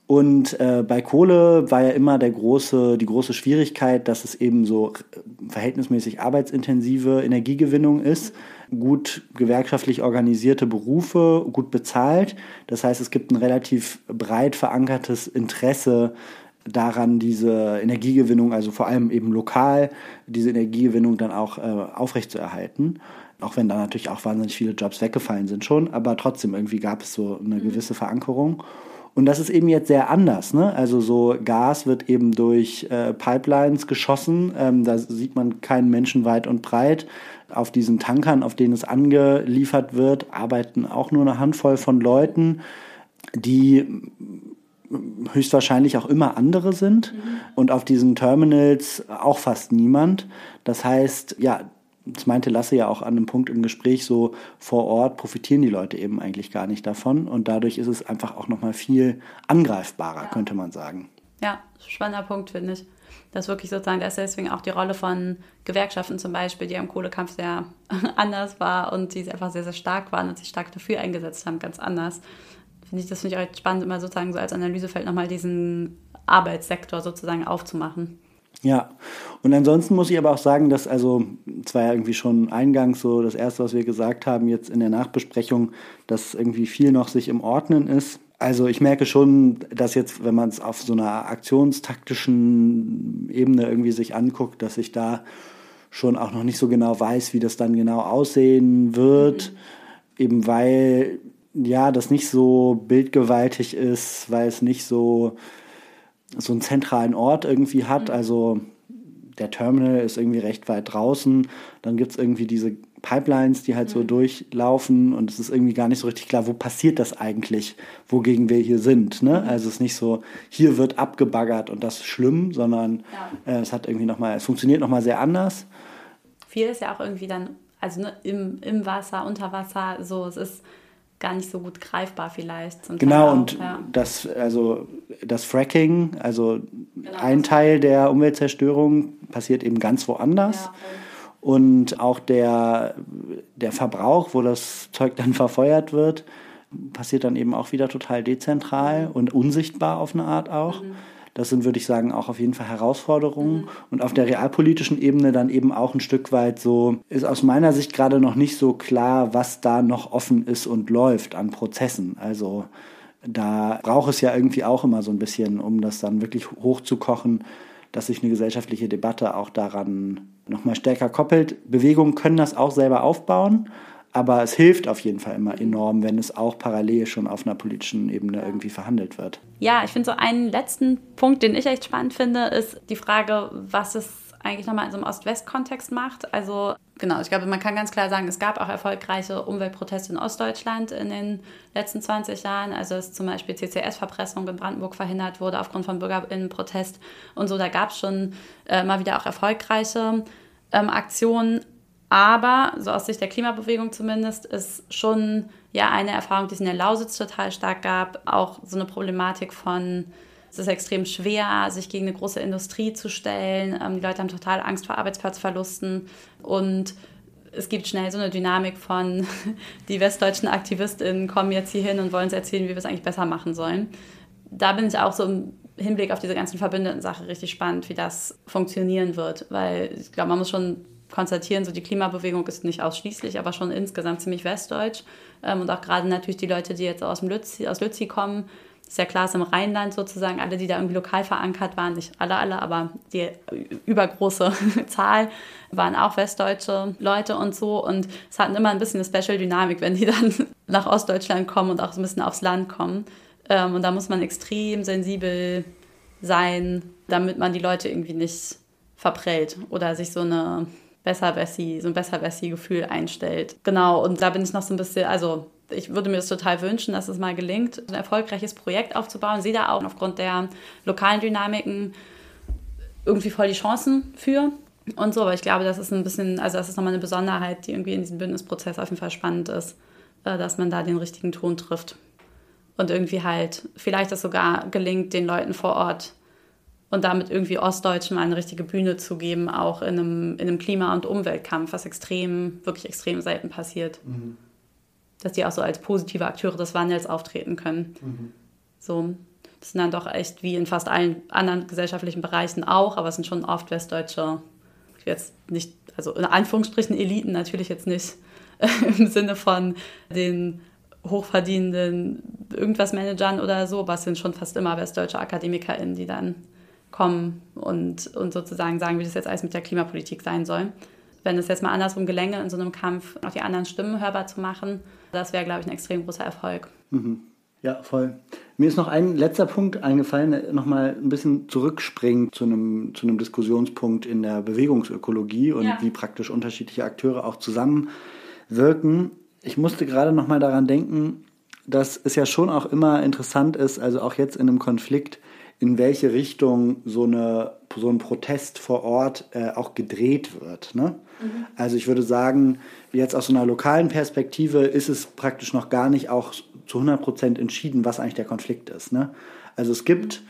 Speaker 2: Und äh, bei Kohle war ja immer der große, die große Schwierigkeit, dass es eben so verhältnismäßig arbeitsintensive Energiegewinnung ist, gut gewerkschaftlich organisierte Berufe, gut bezahlt. Das heißt, es gibt ein relativ breit verankertes Interesse daran, diese Energiegewinnung, also vor allem eben lokal, diese Energiegewinnung dann auch äh, aufrechtzuerhalten. Auch wenn da natürlich auch wahnsinnig viele Jobs weggefallen sind schon, aber trotzdem irgendwie gab es so eine gewisse Verankerung. Und das ist eben jetzt sehr anders. Ne? Also so Gas wird eben durch äh, Pipelines geschossen. Ähm, da sieht man keinen Menschen weit und breit. Auf diesen Tankern, auf denen es angeliefert wird, arbeiten auch nur eine Handvoll von Leuten, die höchstwahrscheinlich auch immer andere sind. Mhm. Und auf diesen Terminals auch fast niemand. Das heißt, ja, das meinte Lasse ja auch an einem Punkt im Gespräch, so vor Ort profitieren die Leute eben eigentlich gar nicht davon und dadurch ist es einfach auch nochmal viel angreifbarer, ja. könnte man sagen.
Speaker 1: Ja, spannender Punkt, finde ich. Das wirklich sozusagen, dass deswegen auch die Rolle von Gewerkschaften zum Beispiel, die im Kohlekampf sehr anders war und die einfach sehr, sehr stark waren und sich stark dafür eingesetzt haben, ganz anders. Finde ich, das finde ich auch spannend, immer sozusagen so als Analysefeld nochmal diesen Arbeitssektor sozusagen aufzumachen.
Speaker 2: Ja, und ansonsten muss ich aber auch sagen, dass also, zwar ja irgendwie schon eingangs so das Erste, was wir gesagt haben, jetzt in der Nachbesprechung, dass irgendwie viel noch sich im Ordnen ist. Also ich merke schon, dass jetzt, wenn man es auf so einer aktionstaktischen Ebene irgendwie sich anguckt, dass ich da schon auch noch nicht so genau weiß, wie das dann genau aussehen wird, mhm. eben weil ja das nicht so bildgewaltig ist, weil es nicht so so einen zentralen Ort irgendwie hat. Mhm. Also der Terminal ist irgendwie recht weit draußen. Dann gibt es irgendwie diese Pipelines, die halt mhm. so durchlaufen und es ist irgendwie gar nicht so richtig klar, wo passiert das eigentlich, wogegen wir hier sind. Ne? Mhm. Also es ist nicht so, hier wird abgebaggert und das ist schlimm, sondern ja. äh, es hat irgendwie nochmal, es funktioniert nochmal sehr anders.
Speaker 1: Viel ist ja auch irgendwie dann, also ne, im, im Wasser, unter Wasser, so, es ist gar nicht so gut greifbar vielleicht.
Speaker 2: genau, auch, und ja. das, also das Fracking, also genau, ein Teil der Umweltzerstörung passiert eben ganz woanders. Ja, und auch der, der Verbrauch, wo das Zeug dann verfeuert wird, passiert dann eben auch wieder total dezentral mhm. und unsichtbar auf eine Art auch. Mhm. Das sind, würde ich sagen, auch auf jeden Fall Herausforderungen. Mhm. Und auf der realpolitischen Ebene dann eben auch ein Stück weit so, ist aus meiner Sicht gerade noch nicht so klar, was da noch offen ist und läuft an Prozessen. Also da braucht es ja irgendwie auch immer so ein bisschen, um das dann wirklich hochzukochen, dass sich eine gesellschaftliche Debatte auch daran nochmal stärker koppelt. Bewegungen können das auch selber aufbauen. Aber es hilft auf jeden Fall immer enorm, wenn es auch parallel schon auf einer politischen Ebene irgendwie verhandelt wird.
Speaker 1: Ja, ich finde so einen letzten Punkt, den ich echt spannend finde, ist die Frage, was es eigentlich nochmal in so einem Ost-West-Kontext macht. Also genau, ich glaube, man kann ganz klar sagen, es gab auch erfolgreiche Umweltproteste in Ostdeutschland in den letzten 20 Jahren. Also dass zum Beispiel CCS-Verpressung in Brandenburg verhindert wurde aufgrund von Bürgerinnenprotest und so. Da gab es schon äh, mal wieder auch erfolgreiche ähm, Aktionen. Aber, so aus Sicht der Klimabewegung zumindest, ist schon ja eine Erfahrung, die es in der Lausitz total stark gab, auch so eine Problematik von, es ist extrem schwer, sich gegen eine große Industrie zu stellen. Ähm, die Leute haben total Angst vor Arbeitsplatzverlusten und es gibt schnell so eine Dynamik von, die westdeutschen AktivistInnen kommen jetzt hier hin und wollen uns erzählen, wie wir es eigentlich besser machen sollen. Da bin ich auch so Hinblick auf diese ganzen Verbündeten-Sache richtig spannend, wie das funktionieren wird. Weil ich glaube, man muss schon konstatieren, so die Klimabewegung ist nicht ausschließlich, aber schon insgesamt ziemlich westdeutsch. Ähm, und auch gerade natürlich die Leute, die jetzt aus, dem Lützi, aus Lützi kommen, ist ja klar, es im Rheinland sozusagen, alle, die da irgendwie lokal verankert waren, nicht alle, alle, aber die übergroße Zahl waren auch westdeutsche Leute und so. Und es hatten immer ein bisschen eine Special-Dynamik, wenn die dann nach Ostdeutschland kommen und auch so ein bisschen aufs Land kommen. Ähm, und da muss man extrem sensibel sein, damit man die Leute irgendwie nicht verprellt oder sich so eine Besser-Bessi, so ein Besser-Bessi-Gefühl einstellt. Genau, und da bin ich noch so ein bisschen, also ich würde mir das total wünschen, dass es mal gelingt, ein erfolgreiches Projekt aufzubauen. Ich sehe da auch aufgrund der lokalen Dynamiken irgendwie voll die Chancen für und so. Aber ich glaube, das ist ein bisschen, also das ist nochmal eine Besonderheit, die irgendwie in diesem Bündnisprozess auf jeden Fall spannend ist, äh, dass man da den richtigen Ton trifft. Und irgendwie halt vielleicht es sogar gelingt, den Leuten vor Ort und damit irgendwie Ostdeutschen mal eine richtige Bühne zu geben, auch in einem, in einem Klima- und Umweltkampf, was extrem, wirklich extrem selten passiert. Mhm dass die auch so als positive Akteure des Wandels auftreten können. Mhm. So, das sind dann doch echt wie in fast allen anderen gesellschaftlichen Bereichen auch, aber es sind schon oft westdeutsche, jetzt nicht, also in Anführungsstrichen Eliten natürlich jetzt nicht im Sinne von den hochverdienenden irgendwas Managern oder so, aber es sind schon fast immer westdeutsche AkademikerInnen, die dann kommen und, und sozusagen sagen, wie das jetzt alles mit der Klimapolitik sein soll. Wenn es jetzt mal andersrum gelänge, in so einem Kampf auch die anderen Stimmen hörbar zu machen, das wäre, glaube ich, ein extrem großer Erfolg.
Speaker 2: Mhm. Ja, voll. Mir ist noch ein letzter Punkt eingefallen, nochmal ein bisschen zurückspringen zu einem, zu einem Diskussionspunkt in der Bewegungsökologie und ja. wie praktisch unterschiedliche Akteure auch zusammenwirken. Ich musste gerade nochmal daran denken, dass es ja schon auch immer interessant ist, also auch jetzt in einem Konflikt, in welche Richtung so, eine, so ein Protest vor Ort äh, auch gedreht wird. Ne? Mhm. Also ich würde sagen, jetzt aus so einer lokalen Perspektive ist es praktisch noch gar nicht auch zu 100 Prozent entschieden, was eigentlich der Konflikt ist. Ne? Also es gibt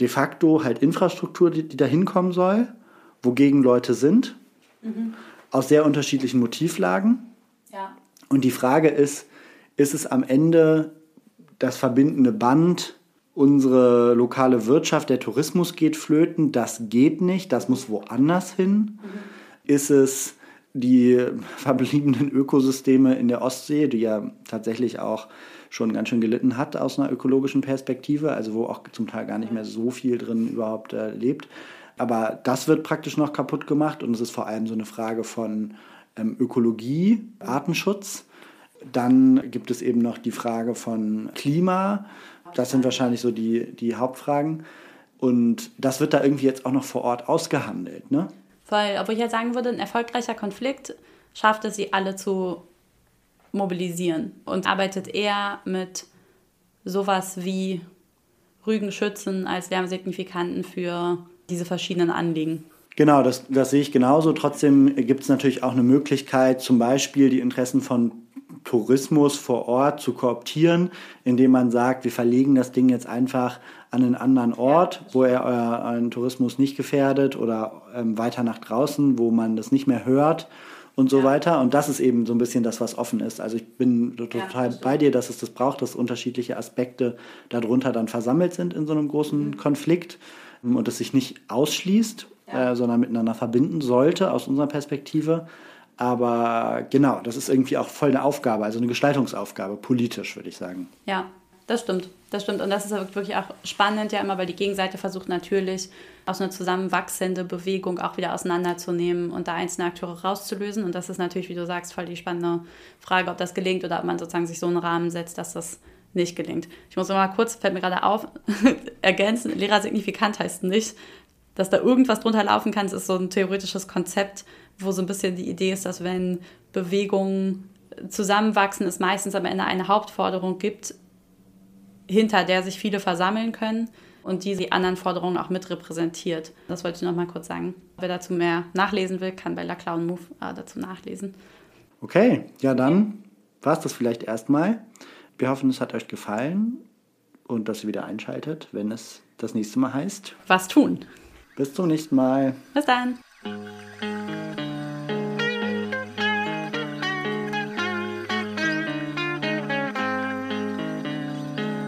Speaker 2: de facto halt Infrastruktur, die, die da hinkommen soll, wogegen Leute sind, mhm. aus sehr unterschiedlichen Motivlagen. Ja. Und die Frage ist, ist es am Ende das verbindende Band, unsere lokale Wirtschaft, der Tourismus geht flöten, das geht nicht, das muss woanders hin. Mhm. Ist es die verbliebenen Ökosysteme in der Ostsee, die ja tatsächlich auch schon ganz schön gelitten hat aus einer ökologischen Perspektive, also wo auch zum Teil gar nicht mehr so viel drin überhaupt äh, lebt. Aber das wird praktisch noch kaputt gemacht und es ist vor allem so eine Frage von ähm, Ökologie, Artenschutz. Dann gibt es eben noch die Frage von Klima. Das sind wahrscheinlich so die, die Hauptfragen. Und das wird da irgendwie jetzt auch noch vor Ort ausgehandelt. Ne?
Speaker 1: Weil, obwohl ich ja sagen würde, ein erfolgreicher Konflikt schafft es, sie alle zu mobilisieren und arbeitet eher mit sowas wie Rügenschützen als Lärmsignifikanten für diese verschiedenen Anliegen.
Speaker 2: Genau, das, das sehe ich genauso. Trotzdem gibt es natürlich auch eine Möglichkeit, zum Beispiel die Interessen von Tourismus vor Ort zu kooptieren, indem man sagt, wir verlegen das Ding jetzt einfach an einen anderen Ort, wo er euren Tourismus nicht gefährdet oder ähm, weiter nach draußen, wo man das nicht mehr hört und so ja. weiter. Und das ist eben so ein bisschen das, was offen ist. Also ich bin total ja, bei dir, dass es das braucht, dass unterschiedliche Aspekte darunter dann versammelt sind in so einem großen mhm. Konflikt und es sich nicht ausschließt, ja. äh, sondern miteinander verbinden sollte aus unserer Perspektive. Aber genau, das ist irgendwie auch voll eine Aufgabe, also eine Gestaltungsaufgabe, politisch, würde ich sagen.
Speaker 1: Ja, das stimmt. Das stimmt. Und das ist wirklich auch spannend, ja immer, weil die Gegenseite versucht natürlich aus einer zusammenwachsende Bewegung auch wieder auseinanderzunehmen und da einzelne Akteure rauszulösen. Und das ist natürlich, wie du sagst, voll die spannende Frage, ob das gelingt oder ob man sozusagen sich so einen Rahmen setzt, dass das nicht gelingt. Ich muss noch mal kurz, fällt mir gerade auf, ergänzen, Lehrer signifikant heißt nicht, dass da irgendwas drunter laufen kann. Es ist so ein theoretisches Konzept, wo so ein bisschen die Idee ist, dass wenn Bewegungen zusammenwachsen, es meistens am Ende eine Hauptforderung gibt, hinter der sich viele versammeln können und die die anderen Forderungen auch mit repräsentiert. Das wollte ich noch mal kurz sagen. Wer dazu mehr nachlesen will, kann bei La Clown Move äh, dazu nachlesen.
Speaker 2: Okay, ja dann war es das vielleicht erstmal. Wir hoffen, es hat euch gefallen und dass ihr wieder einschaltet, wenn es das nächste Mal heißt.
Speaker 1: Was tun?
Speaker 2: Bis zum nächsten Mal.
Speaker 1: Bis dann.